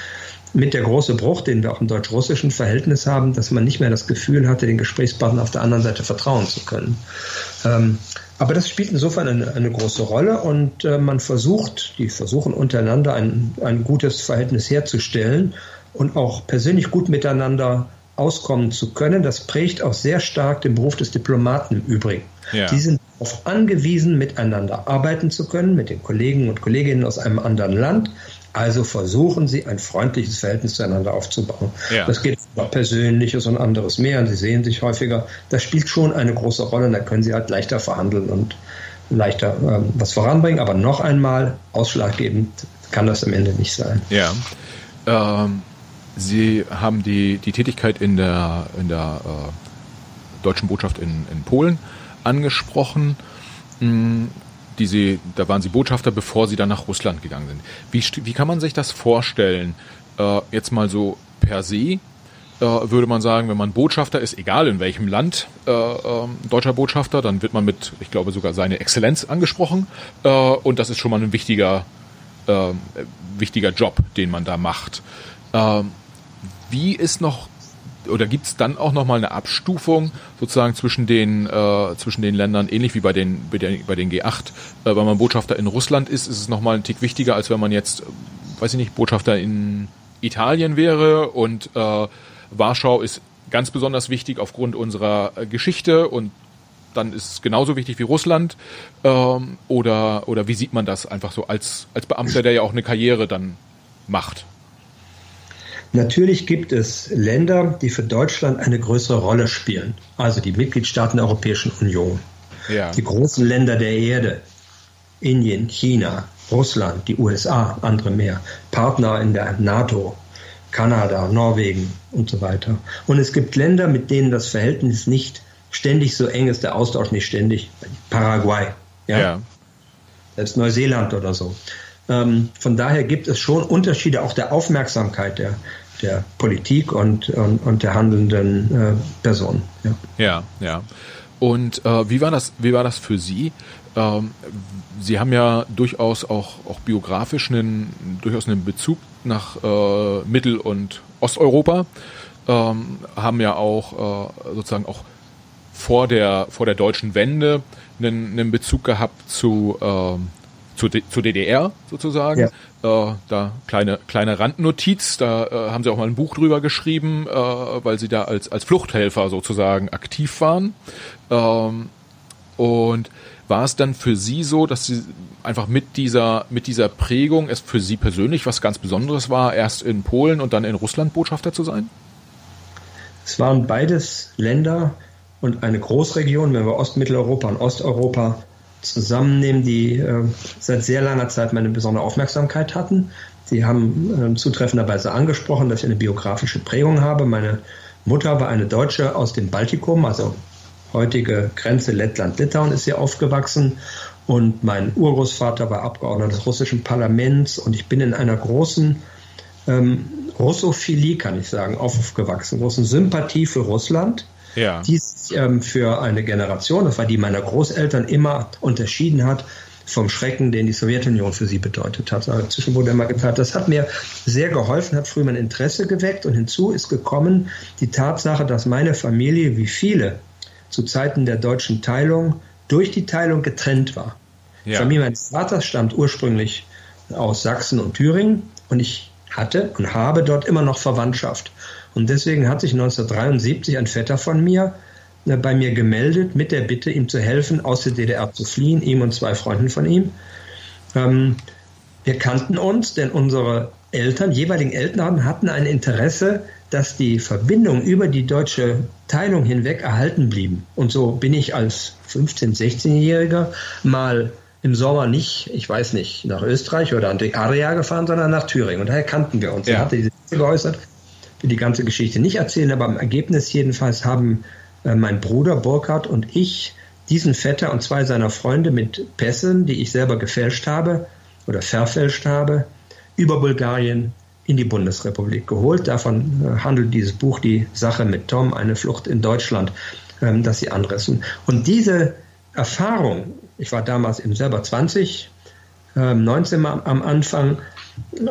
mit der große Bruch, den wir auch im deutsch-russischen Verhältnis haben, dass man nicht mehr das Gefühl hatte, den Gesprächspartner auf der anderen Seite vertrauen zu können. Ähm, aber das spielt insofern eine, eine große Rolle und äh, man versucht, die versuchen untereinander ein, ein gutes Verhältnis herzustellen und auch persönlich gut miteinander auskommen zu können. Das prägt auch sehr stark den Beruf des Diplomaten im Übrigen. Ja. Die sind darauf angewiesen, miteinander arbeiten zu können, mit den Kollegen und Kolleginnen aus einem anderen Land. Also versuchen Sie, ein freundliches Verhältnis zueinander aufzubauen. Ja. Das geht auch Persönliches und anderes mehr. Und Sie sehen sich häufiger. Das spielt schon eine große Rolle. Und da können Sie halt leichter verhandeln und leichter ähm, was voranbringen. Aber noch einmal, ausschlaggebend kann das am Ende nicht sein. Ja. Ähm, Sie haben die, die Tätigkeit in der, in der äh, deutschen Botschaft in, in Polen angesprochen. Hm, die Sie, da waren Sie Botschafter, bevor Sie dann nach Russland gegangen sind. Wie, wie kann man sich das vorstellen? Äh, jetzt mal so per se äh, würde man sagen, wenn man Botschafter ist, egal in welchem Land, äh, äh, deutscher Botschafter, dann wird man mit, ich glaube sogar seine Exzellenz angesprochen äh, und das ist schon mal ein wichtiger, äh, wichtiger Job, den man da macht. Ähm, wie ist noch oder gibt es dann auch nochmal eine Abstufung sozusagen zwischen den, äh, zwischen den Ländern, ähnlich wie bei den, bei den, bei den G8? Äh, wenn man Botschafter in Russland ist, ist es nochmal ein Tick wichtiger, als wenn man jetzt, weiß ich nicht, Botschafter in Italien wäre und äh, Warschau ist ganz besonders wichtig aufgrund unserer äh, Geschichte und dann ist es genauso wichtig wie Russland? Ähm, oder, oder wie sieht man das einfach so als, als Beamter, der ja auch eine Karriere dann macht? Natürlich gibt es Länder, die für Deutschland eine größere Rolle spielen, also die Mitgliedstaaten der Europäischen Union. Ja. Die großen Länder der Erde, Indien, China, Russland, die USA, andere mehr, Partner in der NATO, Kanada, Norwegen und so weiter. Und es gibt Länder, mit denen das Verhältnis nicht ständig so eng ist, der Austausch nicht ständig. Paraguay, ja. ja. Selbst Neuseeland oder so. Ähm, von daher gibt es schon Unterschiede auch der Aufmerksamkeit der, der Politik und, und, und der handelnden äh, Personen. Ja, ja. ja. Und äh, wie war das? Wie war das für Sie? Ähm, Sie haben ja durchaus auch, auch biografisch einen, durchaus einen Bezug nach äh, Mittel- und Osteuropa, ähm, haben ja auch äh, sozusagen auch vor der, vor der deutschen Wende einen, einen Bezug gehabt zu, äh, zu, zur DDR sozusagen. Ja. Äh, da kleine, kleine Randnotiz, da äh, haben sie auch mal ein Buch drüber geschrieben, äh, weil sie da als, als Fluchthelfer sozusagen aktiv waren. Ähm, und war es dann für Sie so, dass Sie einfach mit dieser, mit dieser Prägung es für Sie persönlich was ganz Besonderes war, erst in Polen und dann in Russland Botschafter zu sein? Es waren beides Länder und eine Großregion, wenn wir Ostmitteleuropa und Osteuropa zusammennehmen, die äh, seit sehr langer Zeit meine besondere Aufmerksamkeit hatten. Sie haben äh, zutreffenderweise angesprochen, dass ich eine biografische Prägung habe. Meine Mutter war eine Deutsche aus dem Baltikum, also heutige Grenze Lettland-Litauen ist sie aufgewachsen und mein Urgroßvater war Abgeordneter des russischen Parlaments und ich bin in einer großen ähm, Russophilie, kann ich sagen, aufgewachsen, großen Sympathie für Russland, ja. die sich ähm, für eine Generation, das war die meiner Großeltern, immer unterschieden hat vom Schrecken, den die Sowjetunion für sie bedeutet hat. Also inzwischen wurde immer gesagt, das hat mir sehr geholfen, hat früh mein Interesse geweckt und hinzu ist gekommen die Tatsache, dass meine Familie, wie viele zu Zeiten der deutschen Teilung durch die Teilung getrennt war. Ja. Die Familie meines Vaters stammt ursprünglich aus Sachsen und Thüringen und ich hatte und habe dort immer noch Verwandtschaft. Und deswegen hat sich 1973 ein Vetter von mir äh, bei mir gemeldet mit der Bitte, ihm zu helfen, aus der DDR zu fliehen, ihm und zwei Freunden von ihm. Ähm, wir kannten uns, denn unsere Eltern, jeweiligen Eltern hatten ein Interesse, dass die Verbindungen über die deutsche Teilung hinweg erhalten blieben. Und so bin ich als 15-, 16-Jähriger mal im Sommer nicht, ich weiß nicht, nach Österreich oder an die Area gefahren, sondern nach Thüringen. Und daher kannten wir uns. Ja. Er hatte diese geäußert, die ganze Geschichte nicht erzählen, aber im Ergebnis jedenfalls haben äh, mein Bruder Burkhard und ich diesen Vetter und zwei seiner Freunde mit Pässen, die ich selber gefälscht habe oder verfälscht habe, über Bulgarien in die Bundesrepublik geholt. Davon äh, handelt dieses Buch Die Sache mit Tom, eine Flucht in Deutschland, ähm, das sie anrissen. Und diese Erfahrung, ich war damals eben selber 20, 19 ähm, am Anfang,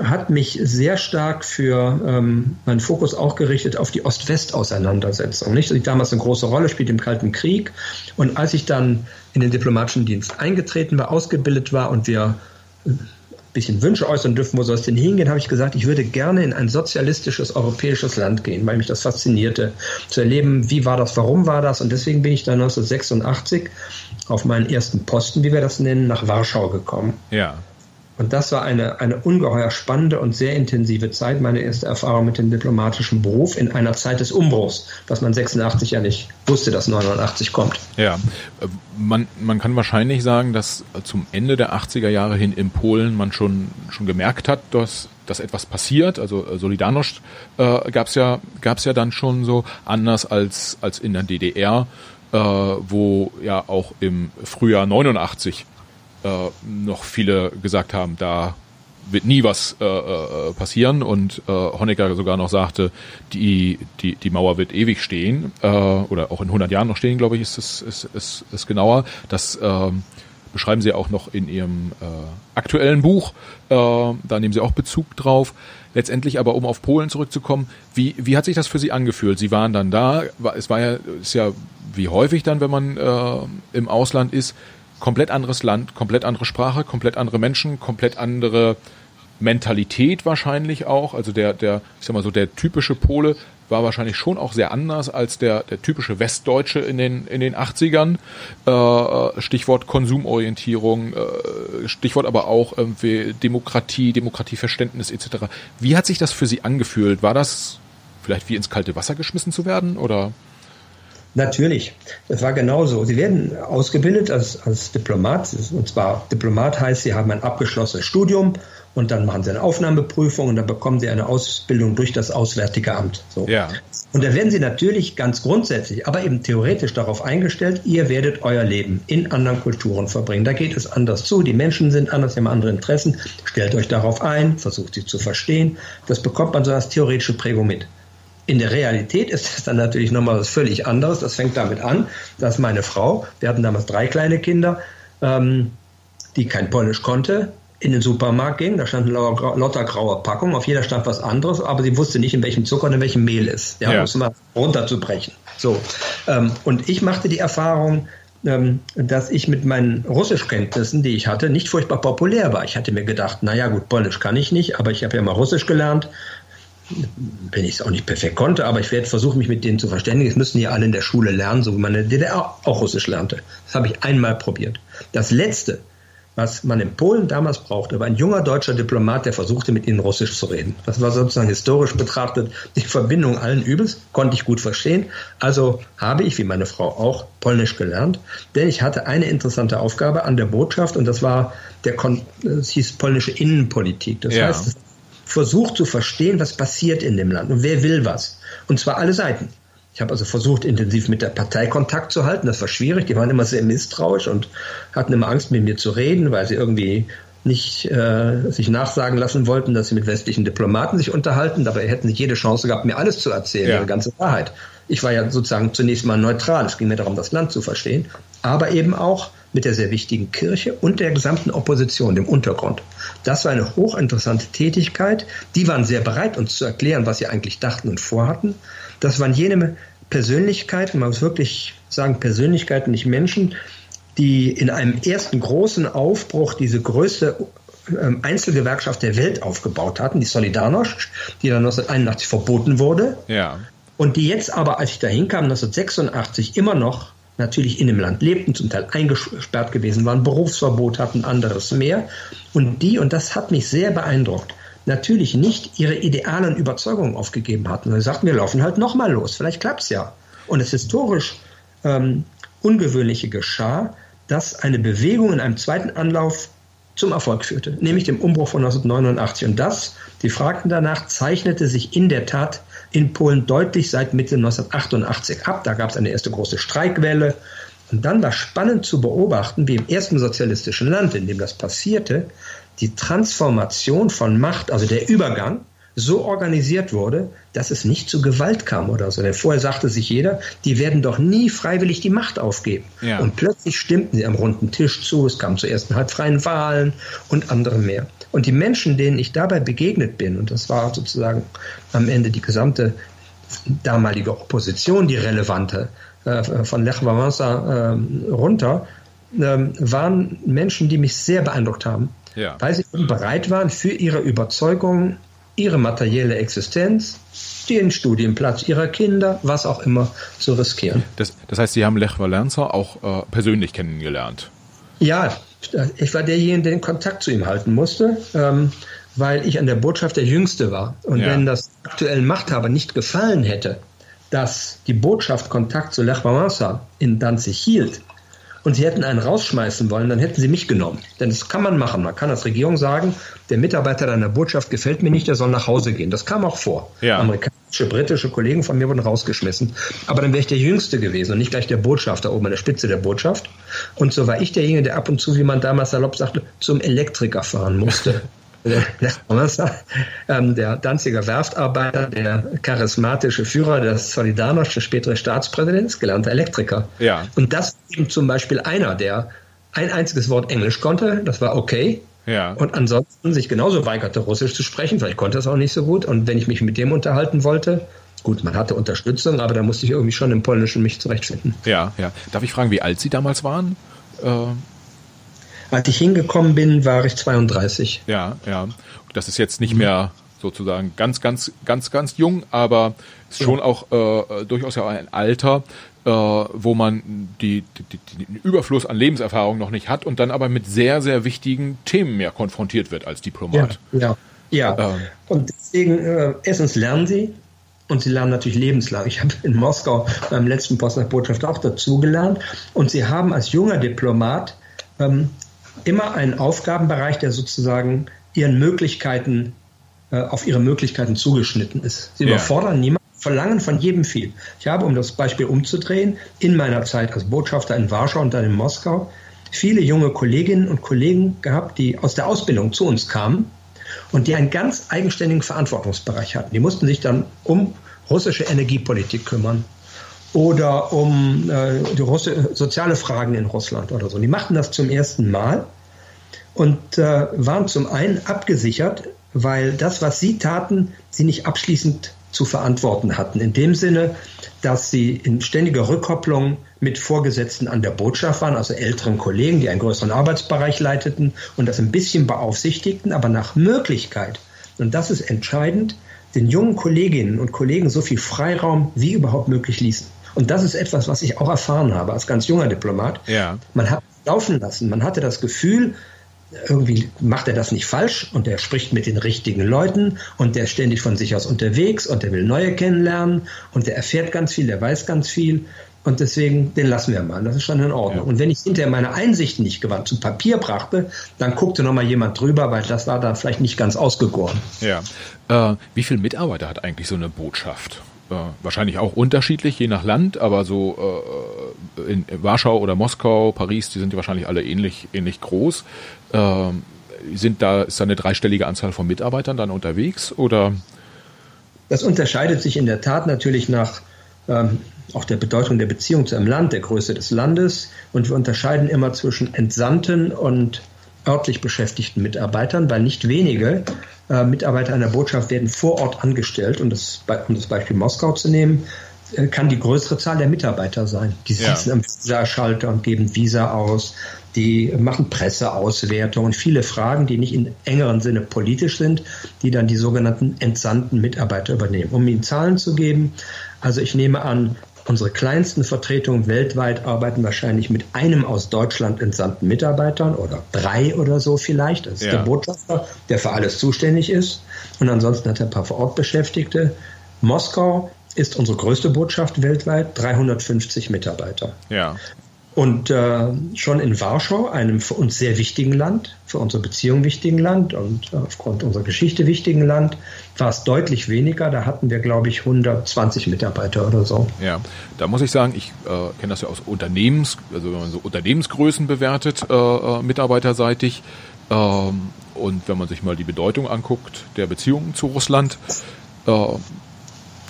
hat mich sehr stark für ähm, meinen Fokus auch gerichtet auf die Ost-West-Auseinandersetzung. Nicht, ich damals eine große Rolle spielte im Kalten Krieg. Und als ich dann in den diplomatischen Dienst eingetreten war, ausgebildet war und wir äh, bisschen Wünsche äußern dürfen, wo soll es denn hingehen, habe ich gesagt, ich würde gerne in ein sozialistisches europäisches Land gehen, weil mich das faszinierte, zu erleben, wie war das, warum war das. Und deswegen bin ich dann 1986 auf meinen ersten Posten, wie wir das nennen, nach Warschau gekommen. Ja. Und das war eine, eine ungeheuer spannende und sehr intensive Zeit, meine erste Erfahrung mit dem diplomatischen Beruf in einer Zeit des Umbruchs, was man 86 ja nicht wusste, dass 89 kommt. Ja, man, man kann wahrscheinlich sagen, dass zum Ende der 80er Jahre hin in Polen man schon, schon gemerkt hat, dass, dass etwas passiert. Also äh, Solidarność äh, gab es ja, gab's ja dann schon so, anders als, als in der DDR, äh, wo ja auch im Frühjahr 89 äh, noch viele gesagt haben, da wird nie was äh, äh, passieren und äh, Honecker sogar noch sagte, die, die, die Mauer wird ewig stehen äh, oder auch in 100 Jahren noch stehen, glaube ich, ist es ist, ist, ist genauer. Das äh, beschreiben Sie auch noch in Ihrem äh, aktuellen Buch, äh, da nehmen Sie auch Bezug drauf. Letztendlich aber, um auf Polen zurückzukommen, wie, wie hat sich das für Sie angefühlt? Sie waren dann da, es war ja, ist ja wie häufig dann, wenn man äh, im Ausland ist, komplett anderes Land, komplett andere Sprache, komplett andere Menschen, komplett andere Mentalität wahrscheinlich auch. Also der, der, ich sag mal so, der typische Pole war wahrscheinlich schon auch sehr anders als der, der typische Westdeutsche in den, in den 80ern. Äh, Stichwort Konsumorientierung, äh, Stichwort aber auch irgendwie Demokratie, Demokratieverständnis etc. Wie hat sich das für Sie angefühlt? War das vielleicht wie ins kalte Wasser geschmissen zu werden oder? Natürlich, das war genauso. Sie werden ausgebildet als, als Diplomat. Und zwar Diplomat heißt, Sie haben ein abgeschlossenes Studium und dann machen Sie eine Aufnahmeprüfung und dann bekommen Sie eine Ausbildung durch das Auswärtige Amt. So. Ja. Und da werden Sie natürlich ganz grundsätzlich, aber eben theoretisch darauf eingestellt, ihr werdet euer Leben in anderen Kulturen verbringen. Da geht es anders zu, die Menschen sind anders, sie haben andere Interessen. Stellt euch darauf ein, versucht sie zu verstehen. Das bekommt man so als theoretische Prägung mit. In der Realität ist das dann natürlich nochmal was völlig anderes. Das fängt damit an, dass meine Frau, wir hatten damals drei kleine Kinder, ähm, die kein Polnisch konnte, in den Supermarkt ging. Da standen lauter, lauter graue Packungen. Auf jeder stand was anderes, aber sie wusste nicht, in welchem Zucker und in welchem Mehl ist. Ja, ja. um mal runterzubrechen. So. Ähm, und ich machte die Erfahrung, ähm, dass ich mit meinen Russischkenntnissen, die ich hatte, nicht furchtbar populär war. Ich hatte mir gedacht, naja gut, Polnisch kann ich nicht, aber ich habe ja mal Russisch gelernt wenn ich es auch nicht perfekt konnte, aber ich werde versuchen, mich mit denen zu verständigen. Es müssen ja alle in der Schule lernen, so wie man in der DDR auch Russisch lernte. Das habe ich einmal probiert. Das Letzte, was man in Polen damals brauchte, war ein junger deutscher Diplomat, der versuchte, mit ihnen Russisch zu reden. Das war sozusagen historisch betrachtet die Verbindung allen Übels, konnte ich gut verstehen. Also habe ich, wie meine Frau auch, Polnisch gelernt, denn ich hatte eine interessante Aufgabe an der Botschaft und das war der, es hieß polnische Innenpolitik. Das ja. heißt, versucht zu verstehen, was passiert in dem Land und wer will was. Und zwar alle Seiten. Ich habe also versucht, intensiv mit der Partei Kontakt zu halten. Das war schwierig. Die waren immer sehr misstrauisch und hatten immer Angst, mit mir zu reden, weil sie irgendwie nicht äh, sich nachsagen lassen wollten, dass sie mit westlichen Diplomaten sich unterhalten. Dabei hätten sie jede Chance gehabt, mir alles zu erzählen, ja. ihre ganze Wahrheit. Ich war ja sozusagen zunächst mal neutral. Es ging mir darum, das Land zu verstehen, aber eben auch mit der sehr wichtigen Kirche und der gesamten Opposition, dem Untergrund. Das war eine hochinteressante Tätigkeit. Die waren sehr bereit, uns zu erklären, was sie eigentlich dachten und vorhatten. Das waren jene Persönlichkeiten, man muss wirklich sagen Persönlichkeiten, nicht Menschen, die in einem ersten großen Aufbruch diese größte ähm, Einzelgewerkschaft der Welt aufgebaut hatten, die Solidarność, die dann 1981 verboten wurde. Ja. Und die jetzt aber, als ich da hinkam, 1986 immer noch natürlich in dem Land lebten, zum Teil eingesperrt gewesen waren, Berufsverbot hatten, anderes mehr. Und die, und das hat mich sehr beeindruckt, natürlich nicht ihre idealen Überzeugungen aufgegeben hatten. Sie sagten, wir laufen halt nochmal los, vielleicht klappt es ja. Und das historisch ähm, Ungewöhnliche geschah, dass eine Bewegung in einem zweiten Anlauf zum Erfolg führte, nämlich dem Umbruch von 1989. Und das, die fragten danach, zeichnete sich in der Tat in Polen deutlich seit Mitte 1988 ab. Da gab es eine erste große Streikwelle. Und dann war spannend zu beobachten, wie im ersten sozialistischen Land, in dem das passierte, die Transformation von Macht, also der Übergang, so organisiert wurde, dass es nicht zu Gewalt kam oder so. Denn vorher sagte sich jeder, die werden doch nie freiwillig die Macht aufgeben. Ja. Und plötzlich stimmten sie am runden Tisch zu, es kam zu ersten halt freien Wahlen und andere mehr. Und die Menschen, denen ich dabei begegnet bin, und das war sozusagen am Ende die gesamte damalige Opposition, die relevante, äh, von Lech Wałęsa äh, runter, äh, waren Menschen, die mich sehr beeindruckt haben, ja. weil sie bereit waren, für ihre Überzeugungen ihre materielle Existenz, den Studienplatz ihrer Kinder, was auch immer, zu riskieren. Das, das heißt, Sie haben Lech Walesa auch äh, persönlich kennengelernt? Ja, ich war derjenige, der den Kontakt zu ihm halten musste, ähm, weil ich an der Botschaft der Jüngste war. Und ja. wenn das aktuellen Machthaber nicht gefallen hätte, dass die Botschaft Kontakt zu Lech Walesa in Danzig hielt, und sie hätten einen rausschmeißen wollen, dann hätten sie mich genommen. Denn das kann man machen. Man kann als Regierung sagen, der Mitarbeiter deiner Botschaft gefällt mir nicht, der soll nach Hause gehen. Das kam auch vor. Ja. Amerikanische, britische Kollegen von mir wurden rausgeschmissen. Aber dann wäre ich der Jüngste gewesen und nicht gleich der Botschafter oben an der Spitze der Botschaft. Und so war ich derjenige, der ab und zu, wie man damals salopp sagte, zum Elektriker fahren musste. Ähm, der Danziger Werftarbeiter, der charismatische Führer des Solidarność, der spätere Staatspräsident, gelernter Elektriker. Ja. Und das eben zum Beispiel einer, der ein einziges Wort Englisch konnte, das war okay. Ja. Und ansonsten sich genauso weigerte, Russisch zu sprechen, vielleicht konnte er es auch nicht so gut. Und wenn ich mich mit dem unterhalten wollte, gut, man hatte Unterstützung, aber da musste ich irgendwie schon im Polnischen mich zurechtfinden. Ja, ja. Darf ich fragen, wie alt Sie damals waren? Äh als ich hingekommen bin, war ich 32. Ja, ja. Das ist jetzt nicht mehr sozusagen ganz, ganz, ganz, ganz jung, aber ist schon auch äh, durchaus ja ein Alter, äh, wo man die, die, die, den Überfluss an Lebenserfahrung noch nicht hat und dann aber mit sehr, sehr wichtigen Themen mehr konfrontiert wird als Diplomat. Ja, ja. ja. Ähm. Und deswegen, äh, erstens lernen Sie und Sie lernen natürlich lebenslang. Ich habe in Moskau beim letzten Post nach Botschaft auch dazugelernt. Und Sie haben als junger Diplomat ähm, immer einen Aufgabenbereich, der sozusagen Ihren Möglichkeiten, äh, auf Ihre Möglichkeiten zugeschnitten ist. Sie ja. überfordern niemanden verlangen von jedem viel. Ich habe, um das Beispiel umzudrehen, in meiner Zeit als Botschafter in Warschau und dann in Moskau viele junge Kolleginnen und Kollegen gehabt, die aus der Ausbildung zu uns kamen und die einen ganz eigenständigen Verantwortungsbereich hatten. Die mussten sich dann um russische Energiepolitik kümmern oder um äh, die Russe, soziale Fragen in Russland oder so. Die machten das zum ersten Mal und äh, waren zum einen abgesichert, weil das, was sie taten, sie nicht abschließend zu verantworten hatten. In dem Sinne, dass sie in ständiger Rückkopplung mit Vorgesetzten an der Botschaft waren, also älteren Kollegen, die einen größeren Arbeitsbereich leiteten und das ein bisschen beaufsichtigten, aber nach Möglichkeit, und das ist entscheidend, den jungen Kolleginnen und Kollegen so viel Freiraum wie überhaupt möglich ließen. Und das ist etwas, was ich auch erfahren habe als ganz junger Diplomat. Ja. Man hat laufen lassen. Man hatte das Gefühl, irgendwie macht er das nicht falsch und er spricht mit den richtigen Leuten und der ist ständig von sich aus unterwegs und der will neue kennenlernen und der erfährt ganz viel, der weiß ganz viel und deswegen, den lassen wir mal. Das ist schon in Ordnung. Ja. Und wenn ich hinterher meine Einsichten nicht gewandt zu Papier brachte, dann guckte noch mal jemand drüber, weil das war dann vielleicht nicht ganz ausgegoren. Ja. Äh, wie viele Mitarbeiter hat eigentlich so eine Botschaft? Äh, wahrscheinlich auch unterschiedlich, je nach Land, aber so äh, in Warschau oder Moskau, Paris, die sind ja wahrscheinlich alle ähnlich, ähnlich groß. Ähm, sind da, ist da eine dreistellige Anzahl von Mitarbeitern dann unterwegs oder? Das unterscheidet sich in der Tat natürlich nach ähm, auch der Bedeutung der Beziehung zu einem Land, der Größe des Landes. Und wir unterscheiden immer zwischen Entsandten und örtlich beschäftigten Mitarbeitern, weil nicht wenige äh, Mitarbeiter einer Botschaft werden vor Ort angestellt. Und das, um das Beispiel Moskau zu nehmen, äh, kann die größere Zahl der Mitarbeiter sein. Die sitzen ja. am Visa-Schalter und geben Visa aus. Die machen Presseauswertungen, viele Fragen, die nicht in engeren Sinne politisch sind, die dann die sogenannten entsandten Mitarbeiter übernehmen. Um ihnen Zahlen zu geben, also ich nehme an, Unsere kleinsten Vertretungen weltweit arbeiten wahrscheinlich mit einem aus Deutschland entsandten Mitarbeitern oder drei oder so vielleicht. Das ist ja. der Botschafter, der für alles zuständig ist. Und ansonsten hat er ein paar vor Ort Beschäftigte. Moskau ist unsere größte Botschaft weltweit, 350 Mitarbeiter. Ja. Und äh, schon in Warschau, einem für uns sehr wichtigen Land, für unsere Beziehung wichtigen Land und äh, aufgrund unserer Geschichte wichtigen Land, war es deutlich weniger. Da hatten wir, glaube ich, 120 Mitarbeiter oder so. Ja, da muss ich sagen, ich äh, kenne das ja aus Unternehmens, also wenn man so Unternehmensgrößen bewertet, äh, äh, mitarbeiterseitig. Ähm, und wenn man sich mal die Bedeutung anguckt der Beziehungen zu Russland, äh,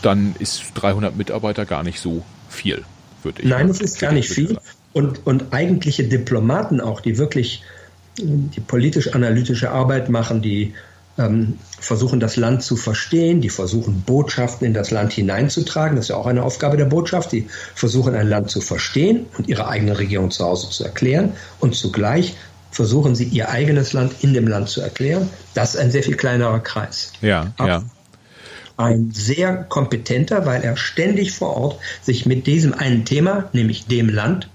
dann ist 300 Mitarbeiter gar nicht so viel, würde ich Nein, es ist gar nicht viel. Und, und eigentliche Diplomaten auch, die wirklich die politisch-analytische Arbeit machen, die ähm, versuchen, das Land zu verstehen, die versuchen, Botschaften in das Land hineinzutragen. Das ist ja auch eine Aufgabe der Botschaft. Die versuchen, ein Land zu verstehen und ihre eigene Regierung zu Hause zu erklären. Und zugleich versuchen sie, ihr eigenes Land in dem Land zu erklären. Das ist ein sehr viel kleinerer Kreis. Ja, Aber ja. Ein sehr kompetenter, weil er ständig vor Ort sich mit diesem einen Thema, nämlich dem Land,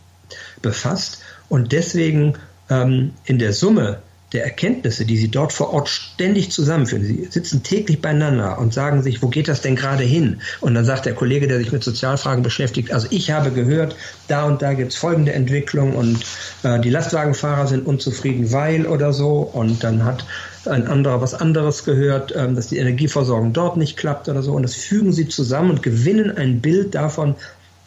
befasst und deswegen ähm, in der Summe der Erkenntnisse, die sie dort vor Ort ständig zusammenführen. Sie sitzen täglich beieinander und sagen sich, wo geht das denn gerade hin? Und dann sagt der Kollege, der sich mit Sozialfragen beschäftigt, also ich habe gehört, da und da gibt es folgende Entwicklung und äh, die Lastwagenfahrer sind unzufrieden, weil oder so. Und dann hat ein anderer was anderes gehört, ähm, dass die Energieversorgung dort nicht klappt oder so. Und das fügen sie zusammen und gewinnen ein Bild davon,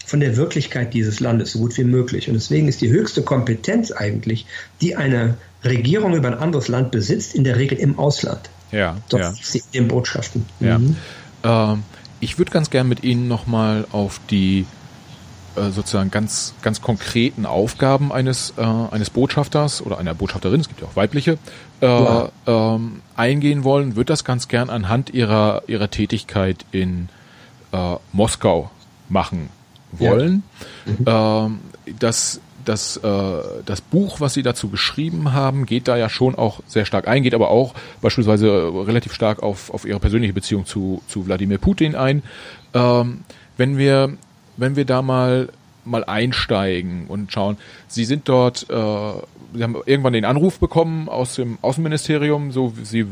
von der Wirklichkeit dieses Landes so gut wie möglich. Und deswegen ist die höchste Kompetenz eigentlich, die eine Regierung über ein anderes Land besitzt, in der Regel im Ausland. Ja. Dort ja. sie in Botschaften. Ja. Mhm. Ähm, ich würde ganz gern mit Ihnen nochmal auf die äh, sozusagen ganz, ganz konkreten Aufgaben eines, äh, eines Botschafters oder einer Botschafterin, es gibt ja auch weibliche, äh, ja. ähm, eingehen wollen, würde das ganz gern anhand ihrer, ihrer Tätigkeit in äh, Moskau machen wollen. Ja. Mhm. Ähm, das, das, äh, das Buch, was Sie dazu geschrieben haben, geht da ja schon auch sehr stark ein, geht aber auch beispielsweise relativ stark auf, auf Ihre persönliche Beziehung zu, zu Wladimir Putin ein. Ähm, wenn wir, wenn wir da mal mal einsteigen und schauen. Sie sind dort, äh, Sie haben irgendwann den Anruf bekommen aus dem Außenministerium, so Sie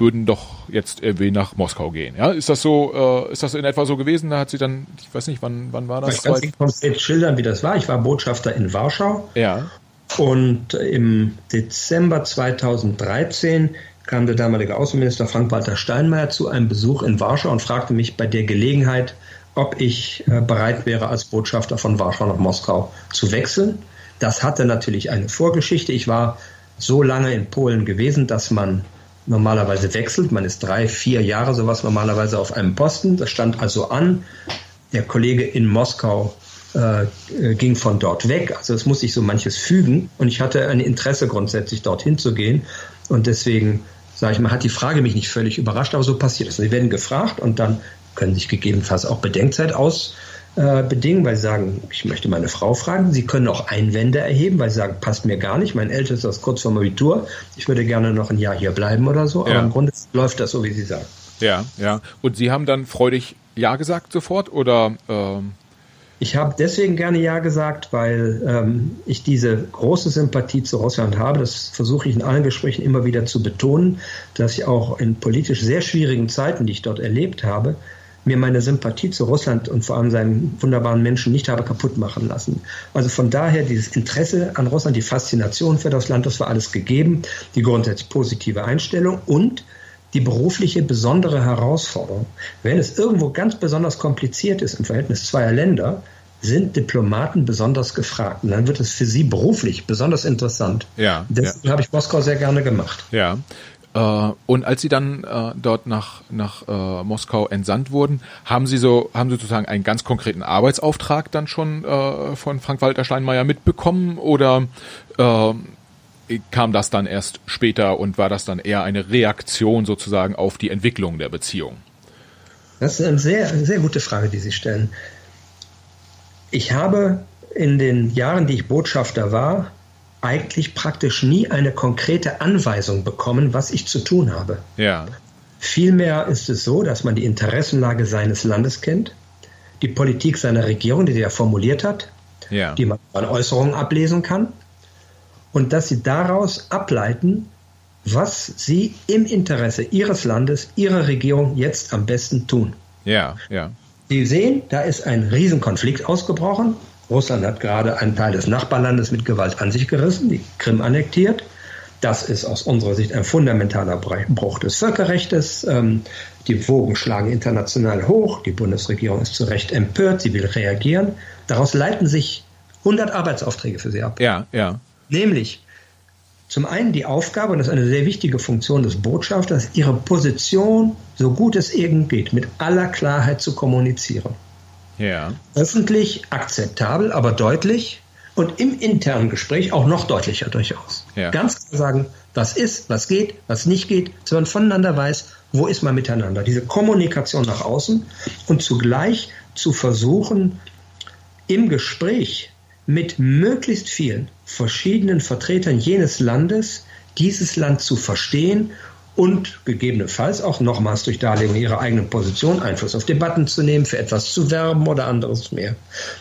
würden doch jetzt irgendwie nach Moskau gehen. Ja, ist das so, äh, ist das in etwa so gewesen? Da hat sie dann, ich weiß nicht, wann, wann war das? Ich kann nicht konkret schildern, wie das war. Ich war Botschafter in Warschau. Ja. Und im Dezember 2013 kam der damalige Außenminister Frank-Walter Steinmeier zu einem Besuch in Warschau und fragte mich bei der Gelegenheit, ob ich äh, bereit wäre, als Botschafter von Warschau nach Moskau zu wechseln. Das hatte natürlich eine Vorgeschichte. Ich war so lange in Polen gewesen, dass man normalerweise wechselt. Man ist drei, vier Jahre sowas normalerweise auf einem Posten. Das stand also an. Der Kollege in Moskau äh, ging von dort weg. Also es muss sich so manches fügen. Und ich hatte ein Interesse grundsätzlich dorthin zu gehen. Und deswegen, sage ich mal, hat die Frage mich nicht völlig überrascht, aber so passiert es. Sie werden gefragt und dann können sich gegebenenfalls auch Bedenkzeit aus äh, bedingen, weil sie sagen, ich möchte meine Frau fragen. Sie können auch Einwände erheben, weil sie sagen, passt mir gar nicht. Mein Ältester ist kurz vorm Abitur. Ich würde gerne noch ein Jahr hier bleiben oder so. Ja. Aber im Grunde läuft das so, wie Sie sagen. Ja, ja. Und Sie haben dann freudig Ja gesagt sofort oder? Ähm ich habe deswegen gerne Ja gesagt, weil ähm, ich diese große Sympathie zu Russland habe. Das versuche ich in allen Gesprächen immer wieder zu betonen, dass ich auch in politisch sehr schwierigen Zeiten, die ich dort erlebt habe, mir meine Sympathie zu Russland und vor allem seinen wunderbaren Menschen nicht habe kaputt machen lassen. Also von daher dieses Interesse an Russland, die Faszination für das Land, das war alles gegeben, die grundsätzlich positive Einstellung und die berufliche besondere Herausforderung. Wenn es irgendwo ganz besonders kompliziert ist im Verhältnis zweier Länder, sind Diplomaten besonders gefragt. Und dann wird es für sie beruflich besonders interessant. Ja. Deswegen ja. habe ich Moskau sehr gerne gemacht. Ja. Äh, und als sie dann äh, dort nach, nach äh, Moskau entsandt wurden, haben sie so, haben sie sozusagen einen ganz konkreten Arbeitsauftrag dann schon äh, von Frank-Walter Steinmeier mitbekommen oder äh, kam das dann erst später und war das dann eher eine Reaktion sozusagen auf die Entwicklung der Beziehung? Das ist eine sehr, sehr gute Frage, die Sie stellen. Ich habe in den Jahren, die ich Botschafter war, eigentlich praktisch nie eine konkrete Anweisung bekommen, was ich zu tun habe. Ja. Vielmehr ist es so, dass man die Interessenlage seines Landes kennt, die Politik seiner Regierung, die er formuliert hat, ja. die man an Äußerungen ablesen kann, und dass sie daraus ableiten, was sie im Interesse ihres Landes, ihrer Regierung jetzt am besten tun. Ja, ja. Sie sehen, da ist ein Riesenkonflikt ausgebrochen. Russland hat gerade einen Teil des Nachbarlandes mit Gewalt an sich gerissen, die Krim annektiert. Das ist aus unserer Sicht ein fundamentaler Bruch des Völkerrechts. Ähm, die Wogen schlagen international hoch. Die Bundesregierung ist zu Recht empört. Sie will reagieren. Daraus leiten sich 100 Arbeitsaufträge für sie ab. Ja, ja. Nämlich zum einen die Aufgabe, und das ist eine sehr wichtige Funktion des Botschafters, ihre Position, so gut es irgend geht, mit aller Klarheit zu kommunizieren. Ja. Öffentlich akzeptabel, aber deutlich und im internen Gespräch auch noch deutlicher durchaus. Ja. Ganz klar sagen, was ist, was geht, was nicht geht, sondern voneinander weiß, wo ist man miteinander. Diese Kommunikation nach außen und zugleich zu versuchen, im Gespräch mit möglichst vielen verschiedenen Vertretern jenes Landes dieses Land zu verstehen und gegebenenfalls auch nochmals durch Darlegung ihrer eigenen Position Einfluss auf Debatten zu nehmen, für etwas zu werben oder anderes mehr.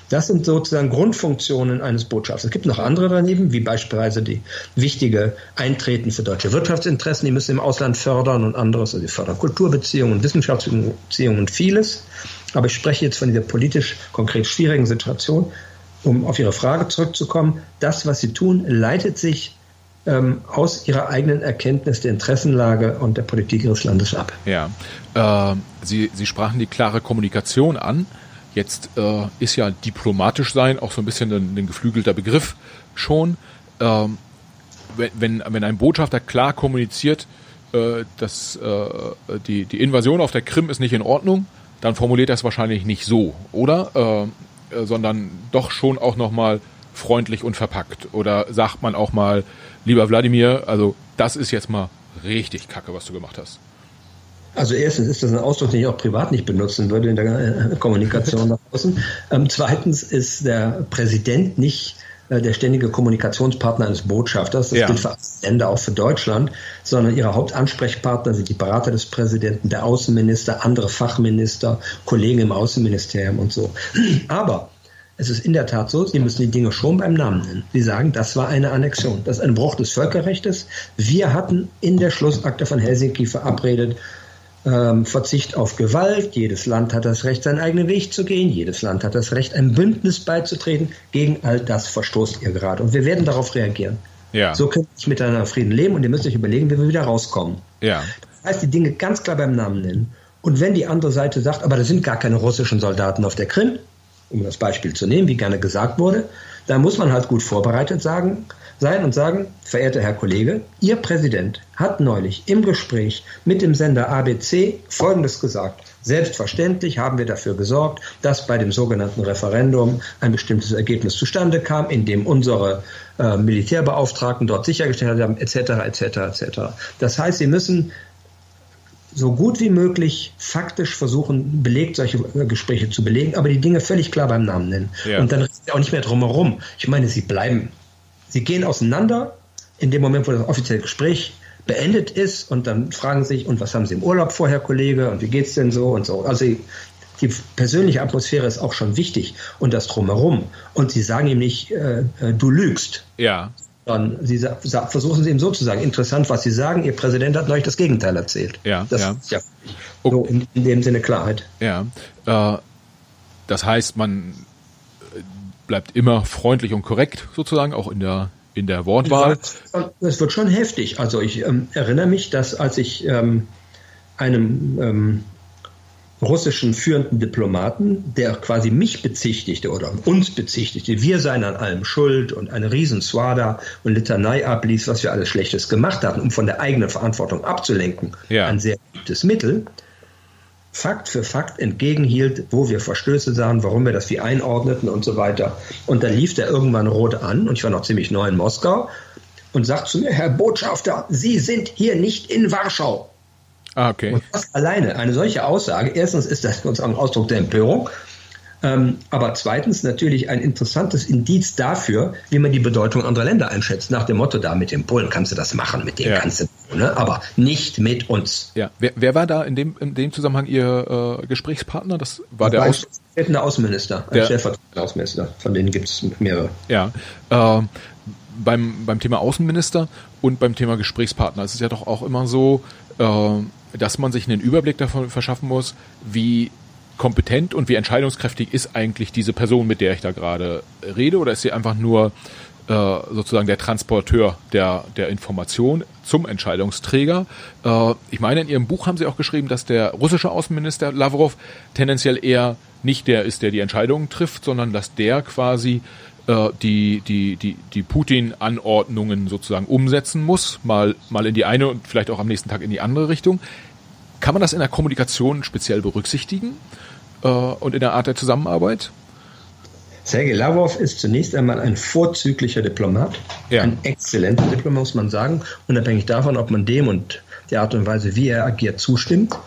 Das sind sozusagen Grundfunktionen eines Botschafters. Es gibt noch andere daneben, wie beispielsweise die wichtige Eintreten für deutsche Wirtschaftsinteressen, die müssen im Ausland fördern und anderes, also die fördern Kulturbeziehungen, Wissenschaftsbeziehungen und vieles. Aber ich spreche jetzt von dieser politisch konkret schwierigen Situation. Um auf Ihre Frage zurückzukommen, das, was Sie tun, leitet sich ähm, aus ihrer eigenen Erkenntnis der Interessenlage und der Politik ihres Landes ab. Ja, äh, Sie, Sie sprachen die klare Kommunikation an. Jetzt äh, ist ja diplomatisch sein auch so ein bisschen ein, ein geflügelter Begriff schon. Ähm, wenn, wenn ein Botschafter klar kommuniziert, äh, dass äh, die, die Invasion auf der Krim ist nicht in Ordnung, dann formuliert er es wahrscheinlich nicht so, oder? Äh, sondern doch schon auch nochmal freundlich und verpackt. Oder sagt man auch mal, lieber Wladimir, also das ist jetzt mal richtig kacke, was du gemacht hast. Also erstens ist das ein Ausdruck, den ich auch privat nicht benutzen würde in der äh, Kommunikation nach außen. Ähm, zweitens ist der Präsident nicht äh, der ständige Kommunikationspartner eines Botschafters. Das ja. gilt für Länder, auch für Deutschland, sondern ihre Hauptansprechpartner sind die Berater des Präsidenten, der Außenminister, andere Fachminister, Kollegen im Außenministerium und so. Aber es ist in der Tat so, Sie müssen die Dinge schon beim Namen nennen. Sie sagen, das war eine Annexion, das ist ein Bruch des Völkerrechts. Wir hatten in der Schlussakte von Helsinki verabredet, ähm, Verzicht auf Gewalt. Jedes Land hat das Recht, seinen eigenen Weg zu gehen. Jedes Land hat das Recht, einem Bündnis beizutreten. Gegen all das verstoßt ihr gerade. Und wir werden darauf reagieren. Ja. So können wir nicht miteinander Frieden leben und ihr müsst euch überlegen, wie wir wieder rauskommen. Ja. Das heißt, die Dinge ganz klar beim Namen nennen. Und wenn die andere Seite sagt, aber da sind gar keine russischen Soldaten auf der Krim, um das Beispiel zu nehmen, wie gerne gesagt wurde, da muss man halt gut vorbereitet sagen, sein und sagen, verehrter Herr Kollege, Ihr Präsident hat neulich im Gespräch mit dem Sender ABC Folgendes gesagt. Selbstverständlich haben wir dafür gesorgt, dass bei dem sogenannten Referendum ein bestimmtes Ergebnis zustande kam, in dem unsere äh, Militärbeauftragten dort sichergestellt haben, etc., etc., etc. Das heißt, Sie müssen so gut wie möglich faktisch versuchen, belegt solche Gespräche zu belegen, aber die Dinge völlig klar beim Namen nennen. Ja. Und dann ist auch nicht mehr drumherum. Ich meine, sie bleiben, sie gehen auseinander in dem Moment, wo das offizielle Gespräch beendet ist und dann fragen sich, und was haben Sie im Urlaub vorher, Kollege, und wie geht's denn so und so. Also die persönliche Atmosphäre ist auch schon wichtig und das drumherum. Und sie sagen ihm nicht, äh, äh du lügst. Ja dann Sie versuchen Sie ihm so zu sagen, interessant, was Sie sagen, Ihr Präsident hat neulich das Gegenteil erzählt. Ja, das ja. Ist ja so in, in, dem Sinne Klarheit. Ja, äh, das heißt, man bleibt immer freundlich und korrekt sozusagen, auch in der in der Wortwahl. Es wird schon heftig. Also ich ähm, erinnere mich, dass als ich ähm, einem ähm, russischen führenden Diplomaten, der quasi mich bezichtigte oder uns bezichtigte, wir seien an allem schuld und eine Riesenswada und Litanei ablief, was wir alles Schlechtes gemacht hatten, um von der eigenen Verantwortung abzulenken. Ja. Ein sehr gutes Mittel. Fakt für Fakt entgegenhielt, wo wir Verstöße sahen, warum wir das wie einordneten und so weiter. Und dann lief der irgendwann rot an und ich war noch ziemlich neu in Moskau und sagt zu mir, Herr Botschafter, Sie sind hier nicht in Warschau. Ah, okay. Und das alleine, eine solche Aussage, erstens ist das sozusagen ein Ausdruck der Empörung, ähm, aber zweitens natürlich ein interessantes Indiz dafür, wie man die Bedeutung anderer Länder einschätzt. Nach dem Motto, da mit den Polen kannst du das machen, mit denen ja. kannst du, ne? aber nicht mit uns. Ja. Wer, wer, war da in dem, in dem Zusammenhang Ihr äh, Gesprächspartner? Das war der Aus stellvertretende Außenminister, ein der, stellvertretender Außenminister, von denen gibt es mehrere. Ja. Äh, beim, beim Thema Außenminister und beim Thema Gesprächspartner ist es ja doch auch immer so, äh, dass man sich einen Überblick davon verschaffen muss, wie kompetent und wie entscheidungskräftig ist eigentlich diese Person, mit der ich da gerade rede, oder ist sie einfach nur äh, sozusagen der Transporteur der, der Information zum Entscheidungsträger. Äh, ich meine, in Ihrem Buch haben Sie auch geschrieben, dass der russische Außenminister Lavrov tendenziell eher nicht der ist, der die Entscheidungen trifft, sondern dass der quasi äh, die, die, die, die Putin-Anordnungen sozusagen umsetzen muss, mal, mal in die eine und vielleicht auch am nächsten Tag in die andere Richtung. Kann man das in der Kommunikation speziell berücksichtigen äh, und in der Art der Zusammenarbeit? Sergei Lavrov ist zunächst einmal ein vorzüglicher Diplomat, ja. ein exzellenter Diplomat, muss man sagen, unabhängig davon, ob man dem und der Art und Weise, wie er agiert, zustimmt.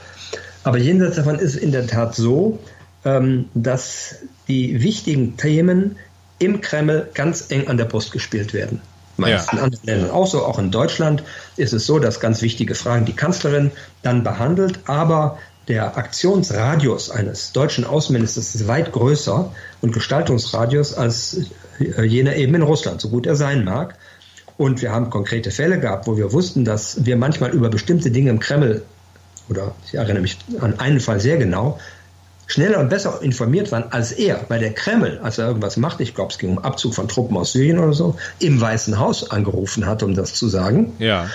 Aber jenseits davon ist es in der Tat so, ähm, dass die wichtigen Themen im Kreml ganz eng an der Brust gespielt werden. Meist ja. in anderen Ländern auch so, auch in Deutschland ist es so, dass ganz wichtige Fragen die Kanzlerin dann behandelt, aber der Aktionsradius eines deutschen Außenministers ist weit größer und Gestaltungsradius als äh, jener eben in Russland, so gut er sein mag. Und wir haben konkrete Fälle gehabt, wo wir wussten, dass wir manchmal über bestimmte Dinge im Kreml, oder ich erinnere mich an einen Fall sehr genau, schneller und besser informiert waren als er, weil der Kreml, als er irgendwas macht, ich glaube, es ging um Abzug von Truppen aus Syrien oder so, im Weißen Haus angerufen hat, um das zu sagen. Ja.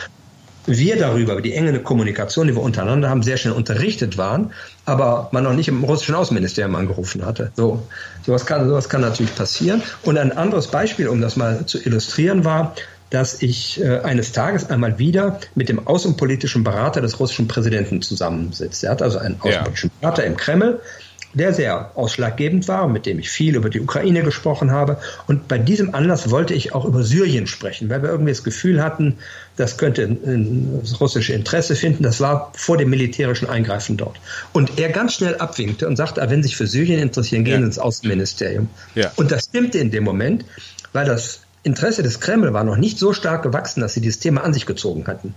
Wir darüber, über die enge Kommunikation, die wir untereinander haben, sehr schnell unterrichtet waren, aber man noch nicht im russischen Außenministerium angerufen hatte. So, sowas kann, sowas kann natürlich passieren. Und ein anderes Beispiel, um das mal zu illustrieren, war, dass ich äh, eines Tages einmal wieder mit dem außenpolitischen Berater des russischen Präsidenten zusammensitze. Er hat also einen außenpolitischen ja. Berater im Kreml, der sehr ausschlaggebend war, mit dem ich viel über die Ukraine gesprochen habe. Und bei diesem Anlass wollte ich auch über Syrien sprechen, weil wir irgendwie das Gefühl hatten, das könnte das russische Interesse finden. Das war vor dem militärischen Eingreifen dort. Und er ganz schnell abwinkte und sagte, ah, wenn Sie sich für Syrien interessieren, gehen Sie ja. ins Außenministerium. Ja. Und das stimmte in dem Moment, weil das Interesse des Kreml war noch nicht so stark gewachsen, dass sie dieses Thema an sich gezogen hatten.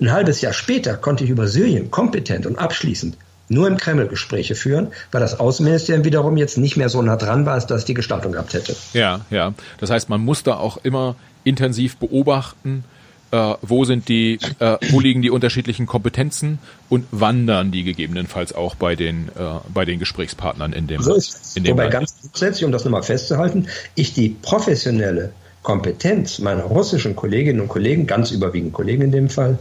Ein halbes Jahr später konnte ich über Syrien kompetent und abschließend nur im Kreml Gespräche führen, weil das Außenministerium wiederum jetzt nicht mehr so nah dran war, als dass die Gestaltung gehabt hätte. Ja, ja. Das heißt, man muss da auch immer intensiv beobachten, äh, wo sind die, äh, wo liegen die unterschiedlichen Kompetenzen und wandern die gegebenenfalls auch bei den, äh, bei den Gesprächspartnern in dem, so ist in dem Wobei Land. ganz grundsätzlich, um das nochmal festzuhalten, ich die professionelle Kompetenz meiner russischen Kolleginnen und Kollegen, ganz überwiegend Kollegen in dem Fall,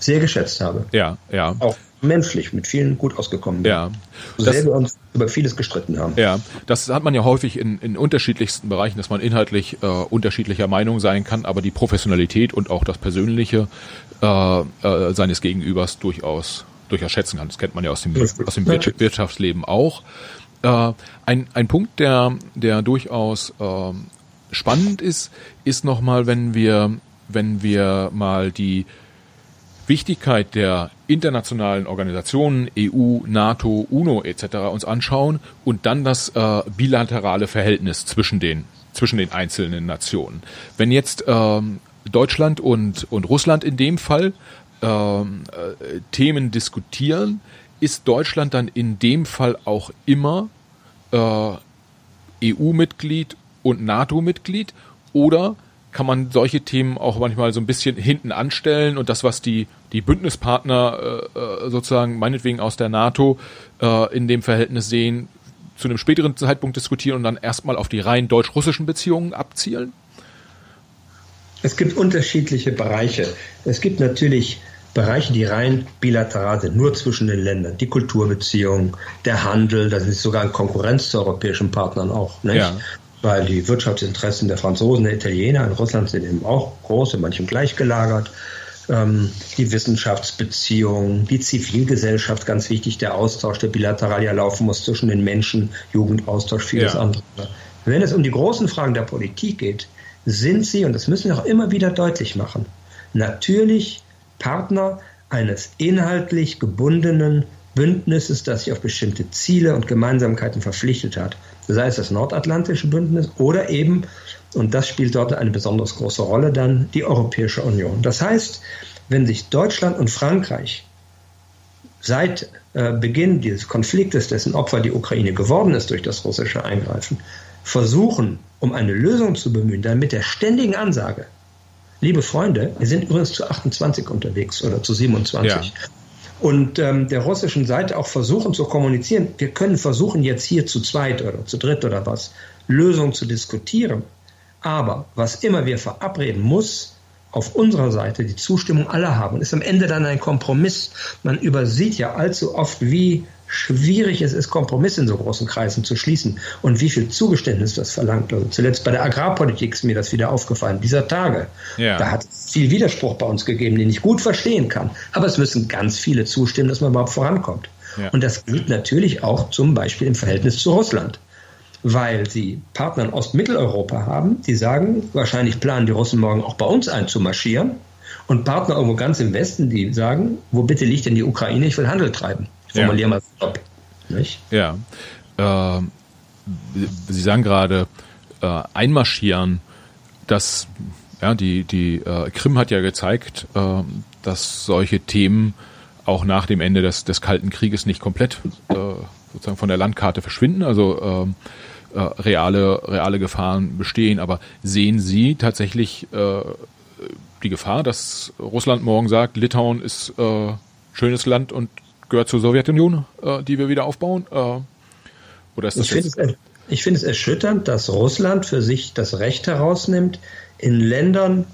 sehr geschätzt habe. Ja, ja. Auch menschlich mit vielen gut ausgekommen. Ja. So sehr wir uns über vieles gestritten haben. Ja, das hat man ja häufig in, in unterschiedlichsten Bereichen, dass man inhaltlich äh, unterschiedlicher Meinung sein kann, aber die Professionalität und auch das Persönliche äh, äh, seines Gegenübers durchaus durchaus schätzen kann. Das kennt man ja aus dem, aus dem Wir- Wirtschaftsleben auch. Äh, ein, ein Punkt, der, der durchaus ähm, spannend ist, ist nochmal, wenn wir, wenn wir mal die Wichtigkeit der internationalen Organisationen, EU, NATO, UNO etc. uns anschauen und dann das äh, bilaterale Verhältnis zwischen den, zwischen den einzelnen Nationen. Wenn jetzt ähm, Deutschland und, und Russland in dem Fall ähm, äh, Themen diskutieren, ist Deutschland dann in dem Fall auch immer äh, EU-Mitglied und NATO-Mitglied oder kann man solche Themen auch manchmal so ein bisschen hinten anstellen und das, was die, die Bündnispartner äh, äh, sozusagen meinetwegen aus der NATO äh, in dem Verhältnis sehen, zu einem späteren Zeitpunkt diskutieren und dann erstmal auf die rein deutsch-russischen Beziehungen abzielen? Es gibt unterschiedliche Bereiche. Es gibt natürlich Bereiche, die rein bilateral sind, nur zwischen den Ländern. Die Kulturbeziehungen, der Handel, das ist sogar in Konkurrenz zu europäischen Partnern auch. Nicht? Ja. Weil die Wirtschaftsinteressen der Franzosen, der Italiener in Russland sind eben auch groß, in manchem gleichgelagert. Ähm, die Wissenschaftsbeziehungen, die Zivilgesellschaft, ganz wichtig, der Austausch, der bilateral ja laufen muss zwischen den Menschen, Jugendaustausch, vieles Ja. andere. Wenn es um die großen Fragen der Politik geht, sind sie, und das müssen wir auch immer wieder deutlich machen, natürlich Partner eines inhaltlich gebundenen Bündnisses, das sich auf bestimmte Ziele und Gemeinsamkeiten verpflichtet hat. Sei es das Nordatlantische Bündnis oder eben, und das spielt dort eine besonders große Rolle, dann die Europäische Union. Das heißt, wenn sich Deutschland und Frankreich seit äh, Beginn dieses Konfliktes, dessen Opfer die Ukraine geworden ist durch das russische Eingreifen, versuchen, um eine Lösung zu bemühen, dann mit der ständigen Ansage, liebe Freunde, wir sind übrigens zu 28 unterwegs oder zu 27. Ja. Und ähm, der russischen Seite auch versuchen zu kommunizieren, wir können versuchen jetzt hier zu zweit oder zu dritt oder was, Lösungen zu diskutieren. Aber was immer wir verabreden, muss auf unserer Seite die Zustimmung aller haben ist am Ende dann ein Kompromiss. Man übersieht ja allzu oft, wie schwierig es ist, Kompromisse in so großen Kreisen zu schließen und wie viel Zugeständnis das verlangt. Also zuletzt bei der Agrarpolitik ist mir das wieder aufgefallen, dieser Tage. Ja. Da hat es viel Widerspruch bei uns gegeben, den ich gut verstehen kann. Aber es müssen ganz viele zustimmen, dass man überhaupt vorankommt. Ja. Und das gilt natürlich auch zum Beispiel im Verhältnis zu Russland weil sie Partner in Ostmitteleuropa haben, die sagen, wahrscheinlich planen die Russen morgen auch bei uns einzumarschieren. Und Partner irgendwo ganz im Westen, die sagen, wo bitte liegt denn die Ukraine, ich will Handel treiben. Ich Ja. formuliere mal Stopp. Nicht? Ja. Ähm, Sie sagen gerade äh, einmarschieren. Das, ja, die die äh, Krim hat ja gezeigt, äh, dass solche Themen auch nach dem Ende des, des Kalten Krieges nicht komplett äh, sozusagen von der Landkarte verschwinden. Also ähm, äh, reale reale Gefahren bestehen. Aber sehen Sie tatsächlich äh, die Gefahr, dass Russland morgen sagt, Litauen ist äh, schönes Land und gehört zur Sowjetunion, äh, die wir wieder aufbauen? Äh, oder ist das Ich finde es, ich finde es erschütternd, dass Russland für sich das Recht herausnimmt, in Ländern,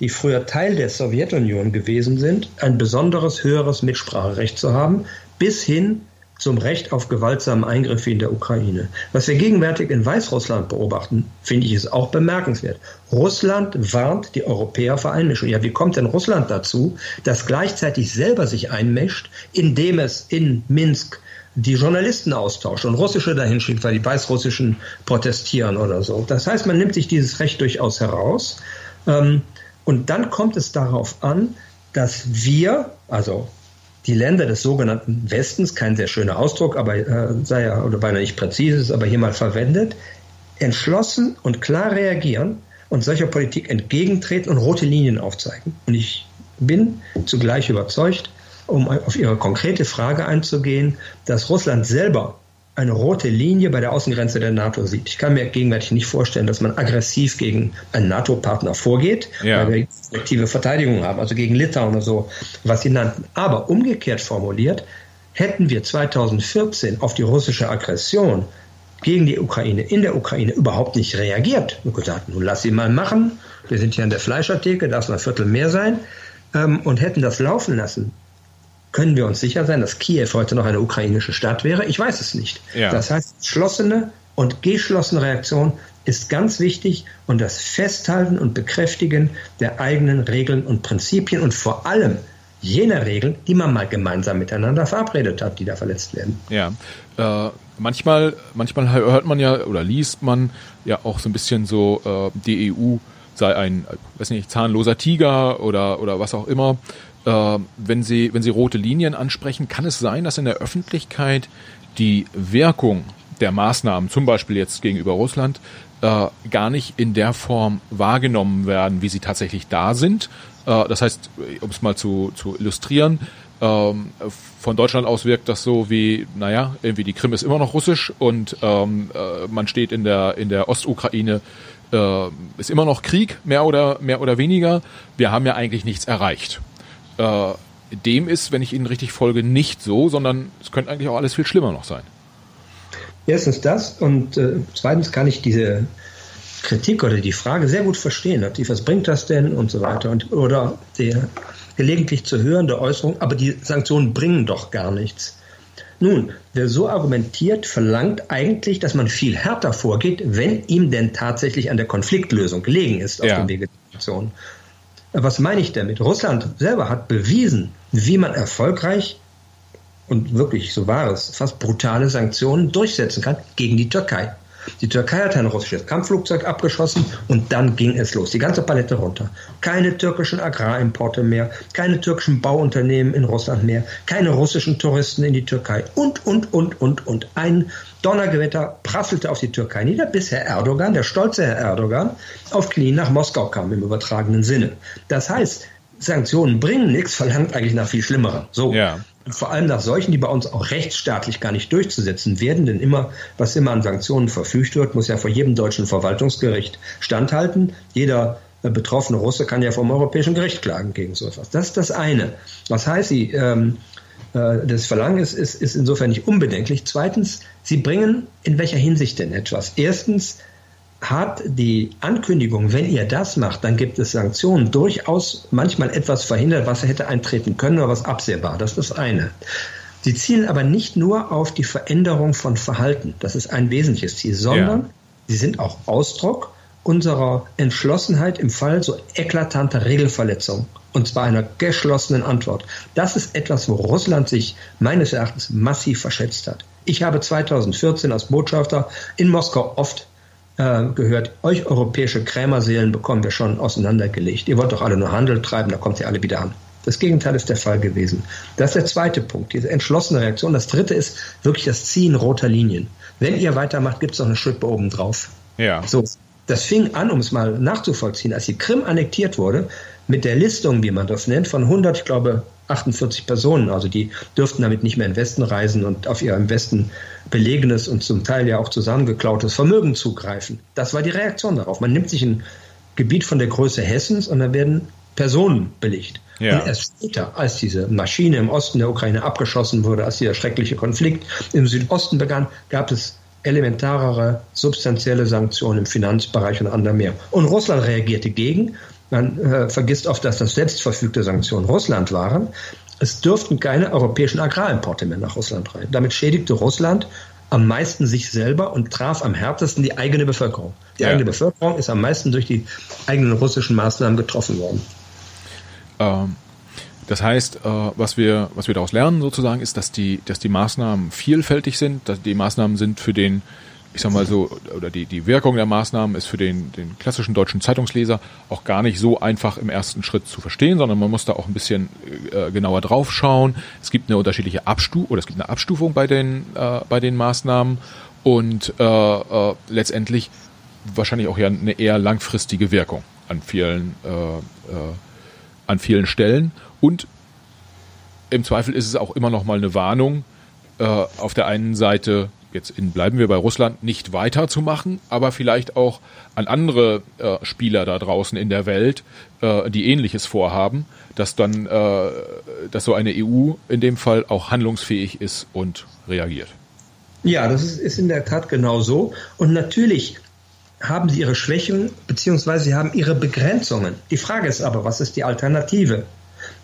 die früher Teil der Sowjetunion gewesen sind, ein besonderes höheres Mitspracherecht zu haben, bis hin zum Recht auf gewaltsamen Eingriff wie in der Ukraine. Was wir gegenwärtig in Weißrussland beobachten, finde ich ist auch bemerkenswert. Russland warnt die Europäer vor Einmischung. Ja, wie kommt denn Russland dazu, dass gleichzeitig selber sich einmischt, indem es in Minsk die Journalisten austauscht und russische dahin schickt, weil die weißrussischen protestieren oder so. Das heißt, man nimmt sich dieses Recht durchaus heraus. Ähm, und dann kommt es darauf an, dass wir, also die Länder des sogenannten Westens, kein sehr schöner Ausdruck, aber äh, sei ja oder beinahe nicht präzise ist, aber hier mal verwendet, entschlossen und klar reagieren, und solcher Politik entgegentreten und rote Linien aufzeigen. Und ich bin zugleich überzeugt, um auf Ihre konkrete Frage einzugehen, dass Russland selber eine rote Linie bei der Außengrenze der NATO sieht. Ich kann mir gegenwärtig nicht vorstellen, dass man aggressiv gegen einen NATO-Partner vorgeht, ja. weil wir aktive Verteidigung haben, also gegen Litauen oder so, was sie nannten. Aber umgekehrt formuliert, hätten wir 2014 auf die russische Aggression gegen die Ukraine in der Ukraine überhaupt nicht reagiert und gesagt, nun lass sie mal machen, wir sind hier an der Fleischertheke, darf es ein Viertel mehr sein, ähm, und hätten das laufen lassen, können wir uns sicher sein, dass Kiew heute noch eine ukrainische Stadt wäre? Ich weiß es nicht. Ja. Das heißt, geschlossene und geschlossene Reaktion ist ganz wichtig und das Festhalten und Bekräftigen der eigenen Regeln und Prinzipien und vor allem jener Regeln, die man mal gemeinsam miteinander verabredet hat, die da verletzt werden. Ja, äh, manchmal, manchmal hört man ja oder liest man ja auch so ein bisschen so, äh, die EU sei ein, weiß nicht, zahnloser Tiger oder oder was auch immer. Äh, wenn Sie wenn Sie rote Linien ansprechen, kann es sein, dass in der Öffentlichkeit die Wirkung der Maßnahmen, zum Beispiel jetzt gegenüber Russland, äh, gar nicht in der Form wahrgenommen werden, wie sie tatsächlich da sind, äh, das heißt, um es mal zu, zu illustrieren, ähm, von Deutschland aus wirkt das so wie, naja, irgendwie die Krim ist immer noch russisch und ähm, äh, man steht in der, in der Ostukraine, äh, ist immer noch Krieg, mehr oder, mehr oder weniger. Wir haben ja eigentlich nichts erreicht. Äh, dem ist, wenn ich Ihnen richtig folge, nicht so, sondern es könnte eigentlich auch alles viel schlimmer noch sein. Erstens das und äh, zweitens kann ich diese Kritik oder die Frage sehr gut verstehen. Was bringt das denn und so weiter. Und, oder die gelegentlich zu hörende Äußerung, aber die Sanktionen bringen doch gar nichts. Nun, wer so argumentiert, verlangt eigentlich, dass man viel härter vorgeht, wenn ihm denn tatsächlich an der Konfliktlösung gelegen ist auf ja. dem Wege der Sanktionen. Was meine ich damit? Russland selber hat bewiesen, wie man erfolgreich und wirklich, so war es, fast brutale Sanktionen durchsetzen kann gegen die Türkei. Die Türkei hat ein russisches Kampfflugzeug abgeschossen und dann ging es los. Die ganze Palette runter. Keine türkischen Agrarimporte mehr, keine türkischen Bauunternehmen in Russland mehr, keine russischen Touristen in die Türkei und, und, und, und, und. Ein Donnergewitter prasselte auf die Türkei nieder, bis Herr Erdogan, der stolze Herr Erdogan, auf Knien nach Moskau kam im übertragenen Sinne. Das heißt, Sanktionen bringen nichts, verlangt eigentlich nach viel Schlimmerem. So. Ja vor allem nach solchen, die bei uns auch rechtsstaatlich gar nicht durchzusetzen werden, denn immer, was immer an Sanktionen verfügt wird, muss ja vor jedem deutschen Verwaltungsgericht standhalten. Jeder äh, betroffene Russe kann ja vom Europäischen Gericht klagen gegen so etwas. Das ist das eine. Was heißt sie? Ähm, äh, das Verlangen ist, ist, ist insofern nicht unbedenklich. Zweitens, sie bringen in welcher Hinsicht denn etwas? Erstens, hat die Ankündigung, wenn ihr das macht, dann gibt es Sanktionen, durchaus manchmal etwas verhindert, was hätte eintreten können oder was absehbar. Das ist das eine. Sie zielen aber nicht nur auf die Veränderung von Verhalten, das ist ein wesentliches Ziel, sondern ja. sie sind auch Ausdruck unserer Entschlossenheit im Fall so eklatanter Regelverletzungen. Und zwar einer geschlossenen Antwort. Das ist etwas, wo Russland sich meines Erachtens massiv verschätzt hat. Ich habe 2014 als Botschafter in Moskau oft äh, gehört, euch europäische Krämerseelen bekommen wir schon auseinandergelegt. Ihr wollt doch alle nur Handel treiben, da kommt ihr alle wieder an. Das Gegenteil ist der Fall gewesen. Das ist der zweite Punkt, diese entschlossene Reaktion. Das dritte ist wirklich das Ziehen roter Linien. Wenn ihr weitermacht, gibt es noch eine Schippe oben drauf. Ja. So, das fing an, um es mal nachzuvollziehen, als die Krim annektiert wurde, mit der Listung, wie man das nennt, von 100, ich glaube, 48 Personen. Also die dürften damit nicht mehr in den Westen reisen und auf ihr im Westen belegenes und zum Teil ja auch zusammengeklautes Vermögen zugreifen. Das war die Reaktion darauf. Man nimmt sich ein Gebiet von der Größe Hessens und dann werden Personen belegt. Ja. Und erst später, als diese Maschine im Osten der Ukraine abgeschossen wurde, als dieser schreckliche Konflikt im Südosten begann, gab es elementarere, substanzielle Sanktionen im Finanzbereich und anderem mehr. Und Russland reagierte gegen man äh, vergisst oft, dass das selbstverfügte Sanktionen Russland waren. Es dürften keine europäischen Agrarimporte mehr nach Russland rein. Damit schädigte Russland am meisten sich selber und traf am härtesten die eigene Bevölkerung. Die ja. eigene Bevölkerung ist am meisten durch die eigenen russischen Maßnahmen getroffen worden. Ähm, das heißt, äh, was wir was wir daraus lernen sozusagen ist, dass die dass die Maßnahmen vielfältig sind, dass die Maßnahmen sind für den ich sag mal so, oder die, die Wirkung der Maßnahmen ist für den, den klassischen deutschen Zeitungsleser auch gar nicht so einfach im ersten Schritt zu verstehen, sondern man muss da auch ein bisschen äh, genauer drauf schauen. Es gibt eine unterschiedliche Abstufung oder es gibt eine Abstufung bei den, äh, bei den Maßnahmen und äh, äh, letztendlich wahrscheinlich auch ja eine eher langfristige Wirkung an vielen, äh, äh, an vielen Stellen. Und im Zweifel ist es auch immer noch mal eine Warnung, äh, auf der einen Seite jetzt in, bleiben wir bei Russland, nicht weiterzumachen, aber vielleicht auch an andere äh, Spieler da draußen in der Welt, äh, die ähnliches vorhaben, dass dann, äh, dass so eine EU in dem Fall auch handlungsfähig ist und reagiert. Ja, das ist, ist in der Tat genau so. Und natürlich haben sie ihre Schwächen, beziehungsweise sie haben ihre Begrenzungen. Die Frage ist aber, was ist die Alternative?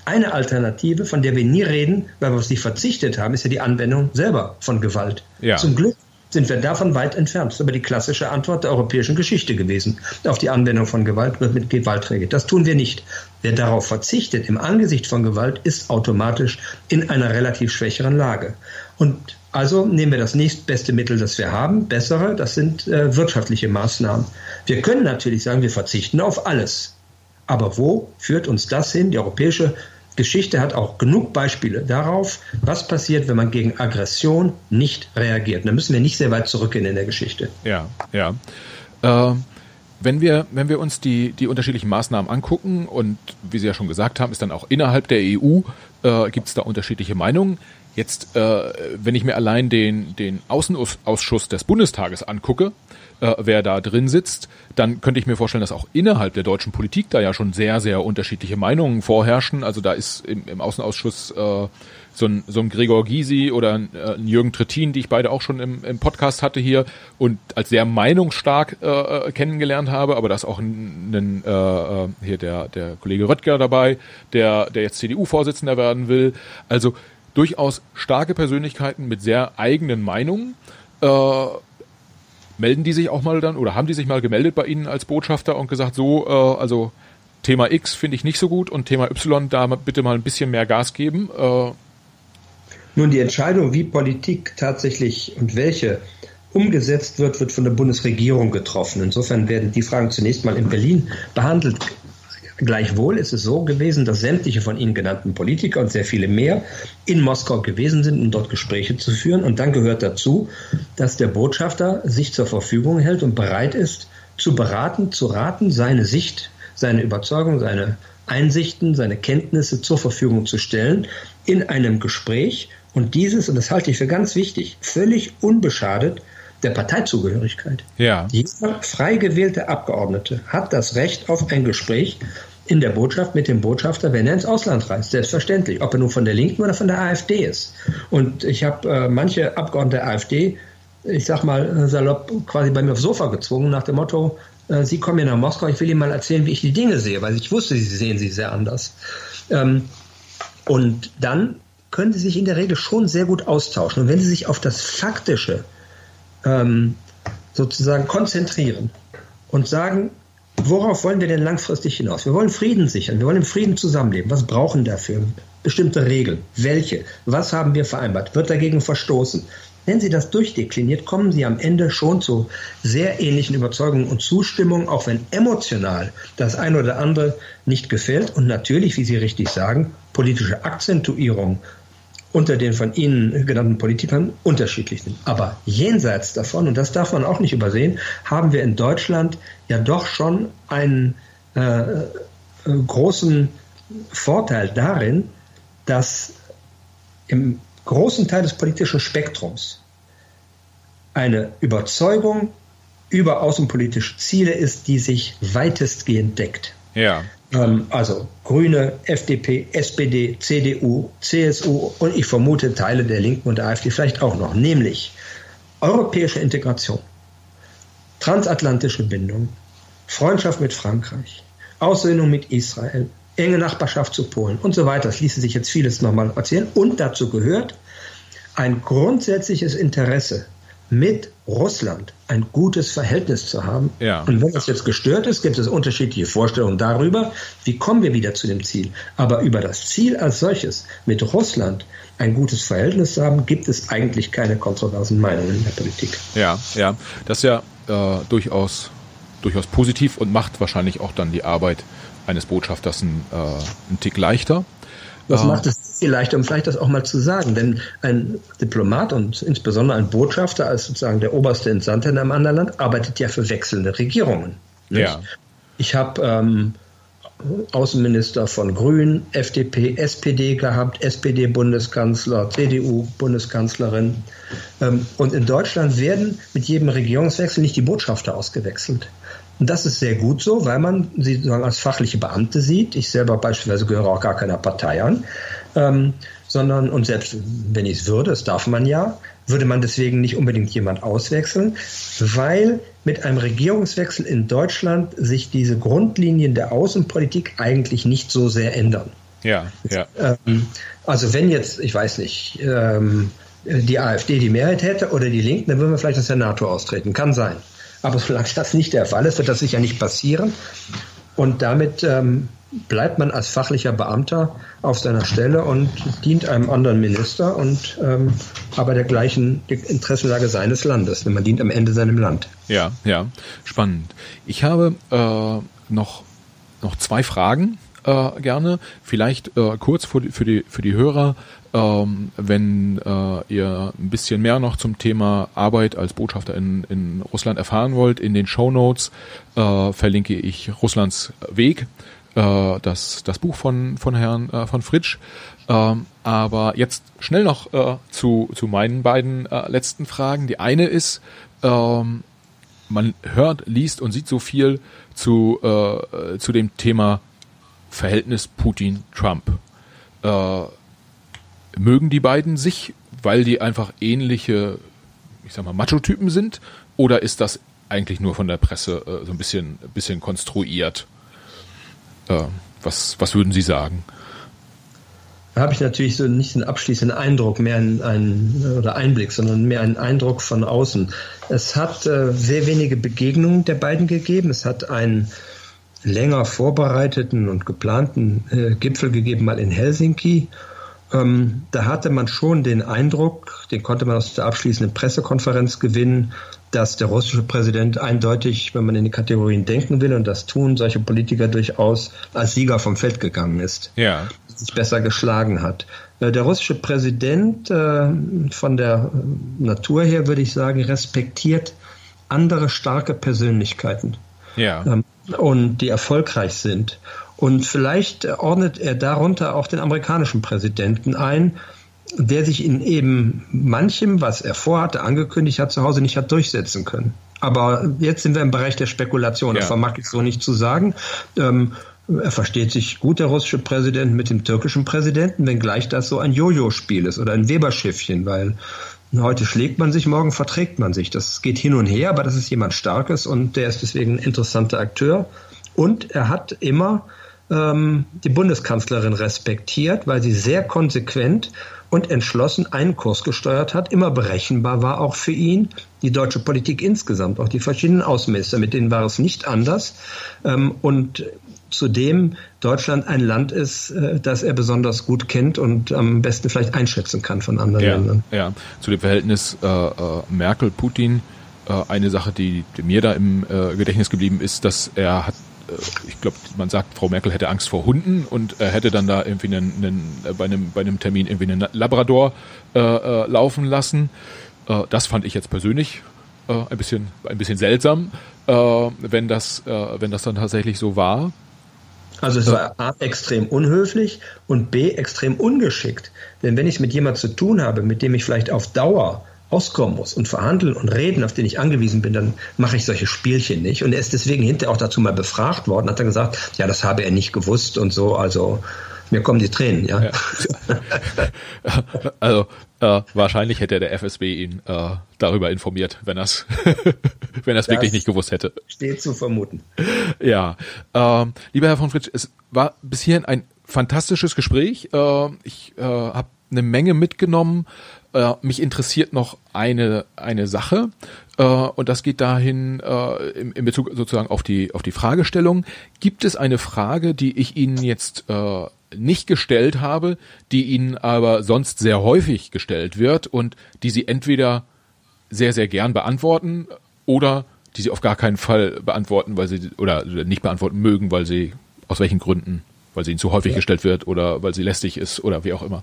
Eine Alternative, von der wir nie reden, weil wir auf sie verzichtet haben, ist ja die Anwendung selber von Gewalt. Ja. Zum Glück sind wir davon weit entfernt. Das ist aber die klassische Antwort der europäischen Geschichte gewesen auf die Anwendung von Gewalt wird mit Gewalt reagiert. Das tun wir nicht. Wer darauf verzichtet im Angesicht von Gewalt, ist automatisch in einer relativ schwächeren Lage. Und also nehmen wir das nächstbeste Mittel, das wir haben, bessere, das sind äh, wirtschaftliche Maßnahmen. Wir können natürlich sagen, wir verzichten auf alles. Aber wo führt uns das hin? Die europäische Geschichte hat auch genug Beispiele darauf, was passiert, wenn man gegen Aggression nicht reagiert. Da müssen wir nicht sehr weit zurückgehen in der Geschichte. Ja, ja. Äh, wenn wir, wenn wir uns die, die unterschiedlichen Maßnahmen angucken und wie Sie ja schon gesagt haben, ist dann auch innerhalb der EU äh, gibt es da unterschiedliche Meinungen. Jetzt, äh, wenn ich mir allein den, den Außenausschuss des Bundestages angucke, äh, wer da drin sitzt, dann könnte ich mir vorstellen, dass auch innerhalb der deutschen Politik da ja schon sehr, sehr unterschiedliche Meinungen vorherrschen. Also da ist im, im Außenausschuss äh, so ein, so ein Gregor Gysi oder ein, äh, ein Jürgen Trittin, die ich beide auch schon im, im Podcast hatte hier und als sehr meinungsstark äh, äh kennengelernt habe, aber da ist auch ein, ein äh, äh, hier der, der Kollege Röttger dabei, der, der jetzt CDU-Vorsitzender werden will. Also durchaus starke Persönlichkeiten mit sehr eigenen Meinungen. Äh, melden die sich auch mal dann oder haben die sich mal gemeldet bei Ihnen als Botschafter und gesagt, so, äh, also Thema X finde ich nicht so gut und Thema Y da bitte mal ein bisschen mehr Gas geben? Äh, Nun, die Entscheidung, wie Politik tatsächlich und welche umgesetzt wird, wird von der Bundesregierung getroffen. Insofern werden die Fragen zunächst mal in Berlin behandelt. Gleichwohl ist es so gewesen, dass sämtliche von Ihnen genannten Politiker und sehr viele mehr in Moskau gewesen sind, um dort Gespräche zu führen. Und dann gehört dazu, dass der Botschafter sich zur Verfügung hält und bereit ist, zu beraten, zu raten, seine Sicht, seine Überzeugung, seine Einsichten, seine Kenntnisse zur Verfügung zu stellen in einem Gespräch und dieses, und das halte ich für ganz wichtig, völlig unbeschadet der Parteizugehörigkeit. Ja. Jeder frei gewählte Abgeordnete hat das Recht auf ein Gespräch in der Botschaft mit dem Botschafter, wenn er ins Ausland reist. Selbstverständlich, ob er nun von der Linken oder von der AfD ist. Und ich habe äh, manche Abgeordnete der AfD, ich sag mal äh, salopp, quasi bei mir aufs Sofa gezwungen, nach dem Motto, äh, Sie kommen hier nach Moskau, ich will Ihnen mal erzählen, wie ich die Dinge sehe, weil ich wusste, Sie sehen sie sehr anders. Ähm, und dann können Sie sich in der Regel schon sehr gut austauschen. Und wenn Sie sich auf das Faktische ähm, sozusagen konzentrieren und sagen, worauf wollen wir denn langfristig hinaus? Wir wollen Frieden sichern, wir wollen im Frieden zusammenleben. Was brauchen dafür? Bestimmte Regeln. Welche? Was haben wir vereinbart? Wird dagegen verstoßen? Wenn Sie das durchdekliniert, kommen Sie am Ende schon zu sehr ähnlichen Überzeugungen und Zustimmungen, auch wenn emotional das eine oder andere nicht gefällt. Und natürlich, wie Sie richtig sagen, politische Akzentuierung unter den von Ihnen genannten Politikern unterschiedlich sind. Aber jenseits davon, und das darf man auch nicht übersehen, haben wir in Deutschland ja doch schon einen äh, äh, großen Vorteil darin, dass im großen Teil des politischen Spektrums eine Überzeugung über außenpolitische Ziele ist, die sich weitestgehend deckt. Ja. Ähm, also Grüne, FDP, SPD, CDU, CSU und ich vermute Teile der Linken und der AfD vielleicht auch noch, nämlich europäische Integration, transatlantische Bindung, Freundschaft mit Frankreich, Aussöhnung mit Israel, enge Nachbarschaft zu Polen und so weiter. Das ließe sich jetzt vieles nochmal erzählen. Und dazu gehört ein grundsätzliches Interesse mit Russland ein gutes Verhältnis zu haben. Ja. Und wenn das jetzt gestört ist, gibt es unterschiedliche Vorstellungen darüber, wie kommen wir wieder zu dem Ziel. Aber über das Ziel als solches, mit Russland ein gutes Verhältnis zu haben, gibt es eigentlich keine kontroversen Meinungen in der Politik. Ja, ja, das ist ja äh, durchaus, durchaus positiv und macht wahrscheinlich auch dann die Arbeit eines Botschafters einen, äh, einen Tick leichter. Das äh, macht es leichter, um vielleicht das auch mal zu sagen. Denn ein Diplomat und insbesondere ein Botschafter als sozusagen der oberste Entsandte in einem anderen Land arbeitet ja für wechselnde Regierungen. Ja. Ich habe ähm, Außenminister von Grünen, FDP, SPD gehabt, SPD-Bundeskanzler, CDU-Bundeskanzlerin. Ähm, und in Deutschland werden mit jedem Regierungswechsel nicht die Botschafter ausgewechselt. Und das ist sehr gut so, weil man sie sozusagen als fachliche Beamte sieht. Ich selber beispielsweise gehöre auch gar keiner Partei an. Ähm, sondern, und selbst wenn ich es würde, das darf man ja, würde man deswegen nicht unbedingt jemand auswechseln, weil mit einem Regierungswechsel in Deutschland sich diese Grundlinien der Außenpolitik eigentlich nicht so sehr ändern. Ja, ja. Ähm, also wenn jetzt, ich weiß nicht, ähm, die AfD die Mehrheit hätte oder die Linken, dann würden wir vielleicht aus der NATO austreten. Kann sein. Aber solange das nicht der Fall ist, wird das sicher nicht passieren. Und damit ähm, bleibt man als fachlicher Beamter auf seiner Stelle und dient einem anderen Minister und ähm, aber der gleichen Interessenlage seines Landes. Denn man dient am Ende seinem Land. Ja, ja, spannend. Ich habe äh, noch, noch zwei Fragen äh, gerne. Vielleicht äh, kurz für die, für die, für die Hörer. Ähm, wenn äh, ihr ein bisschen mehr noch zum Thema Arbeit als Botschafter in, in Russland erfahren wollt, in den Show Notes äh, verlinke ich Russlands Weg, äh, das, das Buch von, von Herrn äh, von Fritsch. Ähm, aber jetzt schnell noch äh, zu, zu meinen beiden äh, letzten Fragen. Die eine ist, ähm, man hört, liest und sieht so viel zu, äh, zu dem Thema Verhältnis Putin-Trump. Äh, mögen die beiden sich, weil die einfach ähnliche, ich sag mal, Macho-Typen sind? Oder ist das eigentlich nur von der Presse äh, so ein bisschen, bisschen konstruiert? Äh, was, was würden Sie sagen? Da habe ich natürlich so nicht einen abschließenden Eindruck, mehr einen, einen oder Einblick, sondern mehr einen Eindruck von außen. Es hat äh, sehr wenige Begegnungen der beiden gegeben. Es hat einen länger vorbereiteten und geplanten äh, Gipfel gegeben, mal in Helsinki. Ähm, da hatte man schon den Eindruck, den konnte man aus der abschließenden Pressekonferenz gewinnen, dass der russische Präsident eindeutig, wenn man in die Kategorien denken will und das tun, solche Politiker durchaus als Sieger vom Feld gegangen ist. Ja. Sich besser geschlagen hat. Äh, der russische Präsident äh, von der Natur her, würde ich sagen, respektiert andere starke Persönlichkeiten. Ja. Und die erfolgreich sind. Und vielleicht ordnet er darunter auch den amerikanischen Präsidenten ein, der sich in eben manchem, was er vorhatte, angekündigt hat, zu Hause nicht hat durchsetzen können. Aber jetzt sind wir im Bereich der Spekulation. Ja. Das vermag ich so nicht zu sagen. Ähm, er versteht sich gut, der russische Präsident, mit dem türkischen Präsidenten, wenngleich das so ein Jojo-Spiel ist oder ein Weberschiffchen, weil heute schlägt man sich, morgen verträgt man sich. Das geht hin und her, aber das ist jemand Starkes und der ist deswegen ein interessanter Akteur. Und er hat immer ähm, die Bundeskanzlerin respektiert, weil sie sehr konsequent und entschlossen einen Kurs gesteuert hat, immer berechenbar war auch für ihn. Die deutsche Politik insgesamt, auch die verschiedenen Außenminister, mit denen war es nicht anders. Ähm, und zudem Deutschland ein Land ist, äh, das er besonders gut kennt und am besten vielleicht einschätzen kann von anderen ja, Ländern. Ja, zu dem Verhältnis äh, äh, Merkel-Putin. Äh, eine Sache, die, die, mir da im äh, Gedächtnis geblieben ist, dass er hat äh, ich glaube, man sagt, Frau Merkel hätte Angst vor Hunden und er hätte dann da irgendwie einen, einen, bei, einem, bei einem Termin irgendwie einen Labrador äh, äh, laufen lassen. Äh, das fand ich jetzt persönlich äh, ein bisschen ein bisschen seltsam, äh, wenn das äh, wenn das dann tatsächlich so war. Also es war A, extrem unhöflich und B, extrem ungeschickt. Denn wenn ich es mit jemand zu tun habe, mit dem ich vielleicht auf Dauer auskommen muss und verhandeln und reden, auf den ich angewiesen bin, dann mache ich solche Spielchen nicht. Und er ist deswegen hinterher auch dazu mal befragt worden, hat dann gesagt, ja, das habe er nicht gewusst und so, also mir kommen die Tränen, ja. ja. Also äh, wahrscheinlich hätte der FSB ihn äh, darüber informiert, wenn er es wenn er es wirklich nicht gewusst hätte. Steht zu vermuten. Ja, ähm, lieber Herr von Fritsch, es war bis hierhin ein fantastisches Gespräch. Äh, ich äh, habe eine Menge mitgenommen. Äh, mich interessiert noch eine eine Sache äh, und das geht dahin äh, in, in Bezug sozusagen auf die auf die Fragestellung. Gibt es eine Frage, die ich Ihnen jetzt äh, nicht gestellt habe, die Ihnen aber sonst sehr häufig gestellt wird und die Sie entweder sehr sehr gern beantworten oder die Sie auf gar keinen Fall beantworten, weil Sie oder nicht beantworten mögen, weil Sie aus welchen Gründen weil sie ihnen zu häufig ja. gestellt wird oder weil sie lästig ist oder wie auch immer.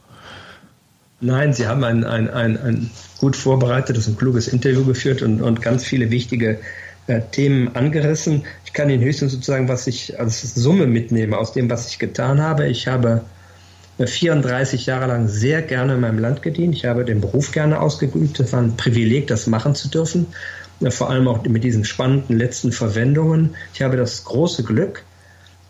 Nein, Sie haben ein, ein, ein, ein gut vorbereitetes und kluges Interview geführt und, und ganz viele wichtige äh, Themen angerissen. Ich kann Ihnen höchstens sozusagen, was ich als Summe mitnehme aus dem, was ich getan habe. Ich habe 34 Jahre lang sehr gerne in meinem Land gedient. Ich habe den Beruf gerne ausgeübt. Es war ein Privileg, das machen zu dürfen. Vor allem auch mit diesen spannenden letzten Verwendungen. Ich habe das große Glück,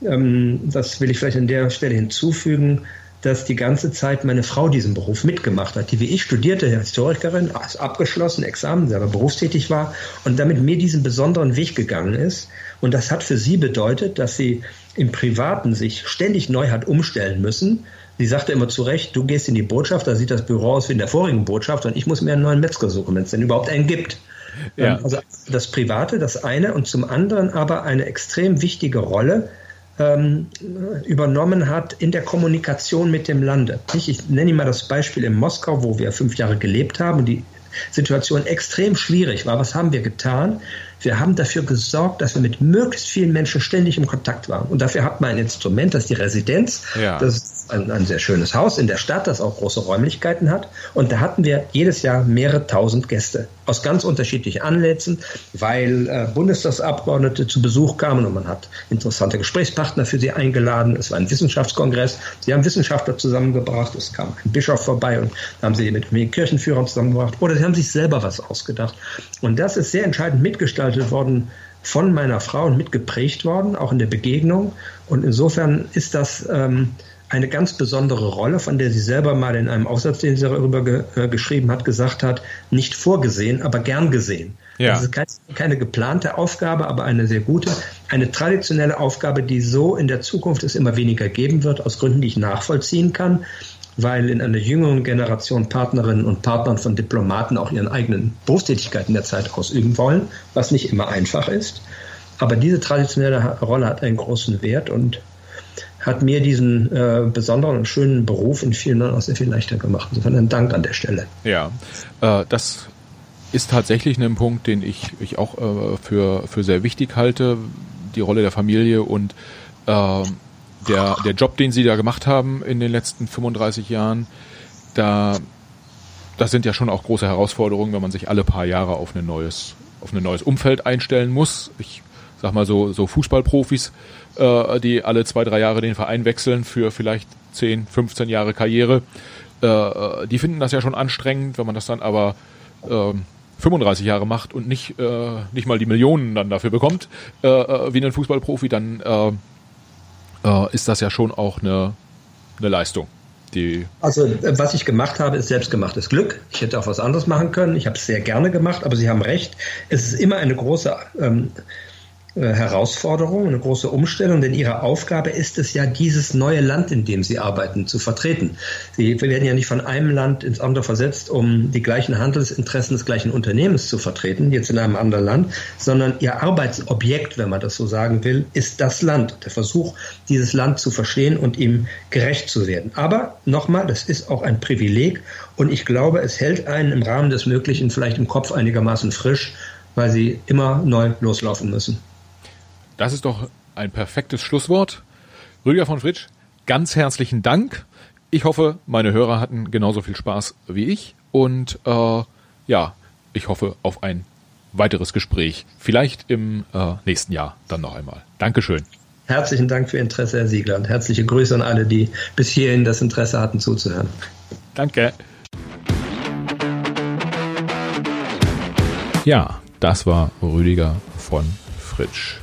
ähm, das will ich vielleicht an der Stelle hinzufügen, dass die ganze Zeit meine Frau diesen Beruf mitgemacht hat, die wie ich studierte Historikerin, ist abgeschlossen, Examen, selber berufstätig war und damit mir diesen besonderen Weg gegangen ist. Und das hat für sie bedeutet, dass sie im Privaten sich ständig neu hat umstellen müssen. Sie sagte immer zu Recht, du gehst in die Botschaft, da sieht das Büro aus wie in der vorigen Botschaft und ich muss mir einen neuen Metzger suchen, wenn es denn überhaupt einen gibt. Ja. Also das Private, das eine und zum anderen aber eine extrem wichtige Rolle ähm, übernommen hat in der Kommunikation mit dem Lande. Ich nenne Ihnen mal das Beispiel in Moskau, wo wir fünf Jahre gelebt haben und die Situation extrem schwierig war. Was haben wir getan? Wir haben dafür gesorgt, dass wir mit möglichst vielen Menschen ständig im Kontakt waren. Und dafür hat man ein Instrument, das ist die Residenz. Ja. Das ein, ein, sehr schönes Haus in der Stadt, das auch große Räumlichkeiten hat. Und da hatten wir jedes Jahr mehrere tausend Gäste aus ganz unterschiedlichen Anlässen, weil äh, Bundestagsabgeordnete zu Besuch kamen und man hat interessante Gesprächspartner für sie eingeladen. Es war ein Wissenschaftskongress. Sie haben Wissenschaftler zusammengebracht. Es kam ein Bischof vorbei und haben sie mit den Kirchenführern zusammengebracht. Oder sie haben sich selber was ausgedacht. Und das ist sehr entscheidend mitgestaltet worden von meiner Frau und mitgeprägt worden, auch in der Begegnung. Und insofern ist das ähm, eine ganz besondere Rolle, von der sie selber mal in einem Aufsatz, den sie darüber ge äh, geschrieben hat, gesagt hat, nicht vorgesehen, aber gern gesehen. Ja. Das ist keine, keine geplante Aufgabe, aber eine sehr gute, eine traditionelle Aufgabe, die so in der Zukunft es immer weniger geben wird, aus Gründen, die ich nachvollziehen kann, weil in einer jüngeren Generation Partnerinnen und Partnern von Diplomaten auch ihren eigenen Berufstätigkeiten der Zeit ausüben wollen, was nicht immer einfach ist. Aber diese traditionelle Rolle hat einen großen Wert und hat mir diesen äh, besonderen und schönen Beruf in vielen Jahren auch sehr viel leichter gemacht. Insofern ein Dank an der Stelle. Ja, äh, das ist tatsächlich ein Punkt, den ich, ich auch äh, für, für sehr wichtig halte, die Rolle der Familie und äh, der, der Job, den Sie da gemacht haben in den letzten 35 Jahren, da das sind ja schon auch große Herausforderungen, wenn man sich alle paar Jahre auf ein neues, auf ein neues Umfeld einstellen muss. Ich sag mal so, so Fußballprofis äh, die alle zwei, drei Jahre den Verein wechseln für vielleicht 10, 15 Jahre Karriere. Äh, die finden das ja schon anstrengend, wenn man das dann aber äh, 35 Jahre macht und nicht, äh, nicht mal die Millionen dann dafür bekommt, äh, äh, wie ein Fußballprofi, dann äh, äh, ist das ja schon auch eine, eine Leistung. Die also was ich gemacht habe, ist selbstgemachtes Glück. Ich hätte auch was anderes machen können. Ich habe es sehr gerne gemacht, aber Sie haben recht. Es ist immer eine große ähm, äh, Herausforderung, eine große Umstellung, denn ihre Aufgabe ist es ja, dieses neue Land, in dem sie arbeiten, zu vertreten. Sie werden ja nicht von einem Land ins andere versetzt, um die gleichen Handelsinteressen des gleichen Unternehmens zu vertreten, jetzt in einem anderen Land, sondern ihr Arbeitsobjekt, wenn man das so sagen will, ist das Land, der Versuch, dieses Land zu verstehen und ihm gerecht zu werden. Aber nochmal, das ist auch ein Privileg und ich glaube, es hält einen im Rahmen des Möglichen vielleicht im Kopf einigermaßen frisch, weil sie immer neu loslaufen müssen. Das ist doch ein perfektes Schlusswort. Rüdiger von Fritsch, ganz herzlichen Dank. Ich hoffe, meine Hörer hatten genauso viel Spaß wie ich und äh, ja, ich hoffe auf ein weiteres Gespräch. Vielleicht im äh, nächsten Jahr dann noch einmal. Dankeschön. Herzlichen Dank für Ihr Interesse, Herr Siegler, und herzliche Grüße an alle, die bis hierhin das Interesse hatten zuzuhören. Danke. Ja, das war Rüdiger von Fritsch.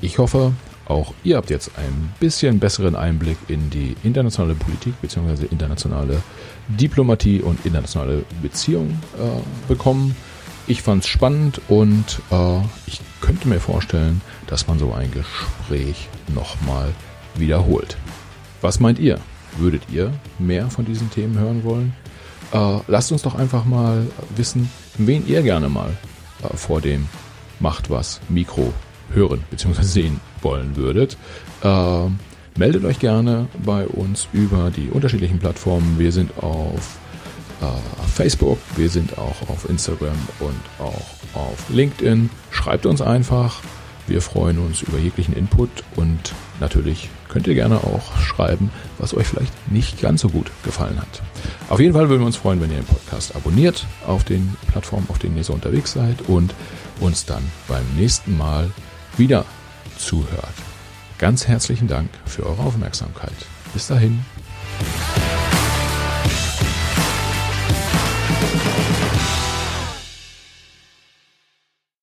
Ich hoffe, auch ihr habt jetzt ein bisschen besseren Einblick in die internationale Politik bzw. internationale Diplomatie und internationale Beziehungen äh, bekommen. Ich fand es spannend und äh, ich könnte mir vorstellen, dass man so ein Gespräch nochmal wiederholt. Was meint ihr? Würdet ihr mehr von diesen Themen hören wollen? Äh, lasst uns doch einfach mal wissen, wen ihr gerne mal äh, vor dem Macht was Mikro hören bzw. sehen wollen würdet. Äh, meldet euch gerne bei uns über die unterschiedlichen Plattformen. Wir sind auf äh, Facebook, wir sind auch auf Instagram und auch auf LinkedIn. Schreibt uns einfach. Wir freuen uns über jeglichen Input und natürlich könnt ihr gerne auch schreiben, was euch vielleicht nicht ganz so gut gefallen hat. Auf jeden Fall würden wir uns freuen, wenn ihr den Podcast abonniert auf den Plattformen, auf denen ihr so unterwegs seid und uns dann beim nächsten Mal wieder zuhört. Ganz herzlichen Dank für eure Aufmerksamkeit. Bis dahin.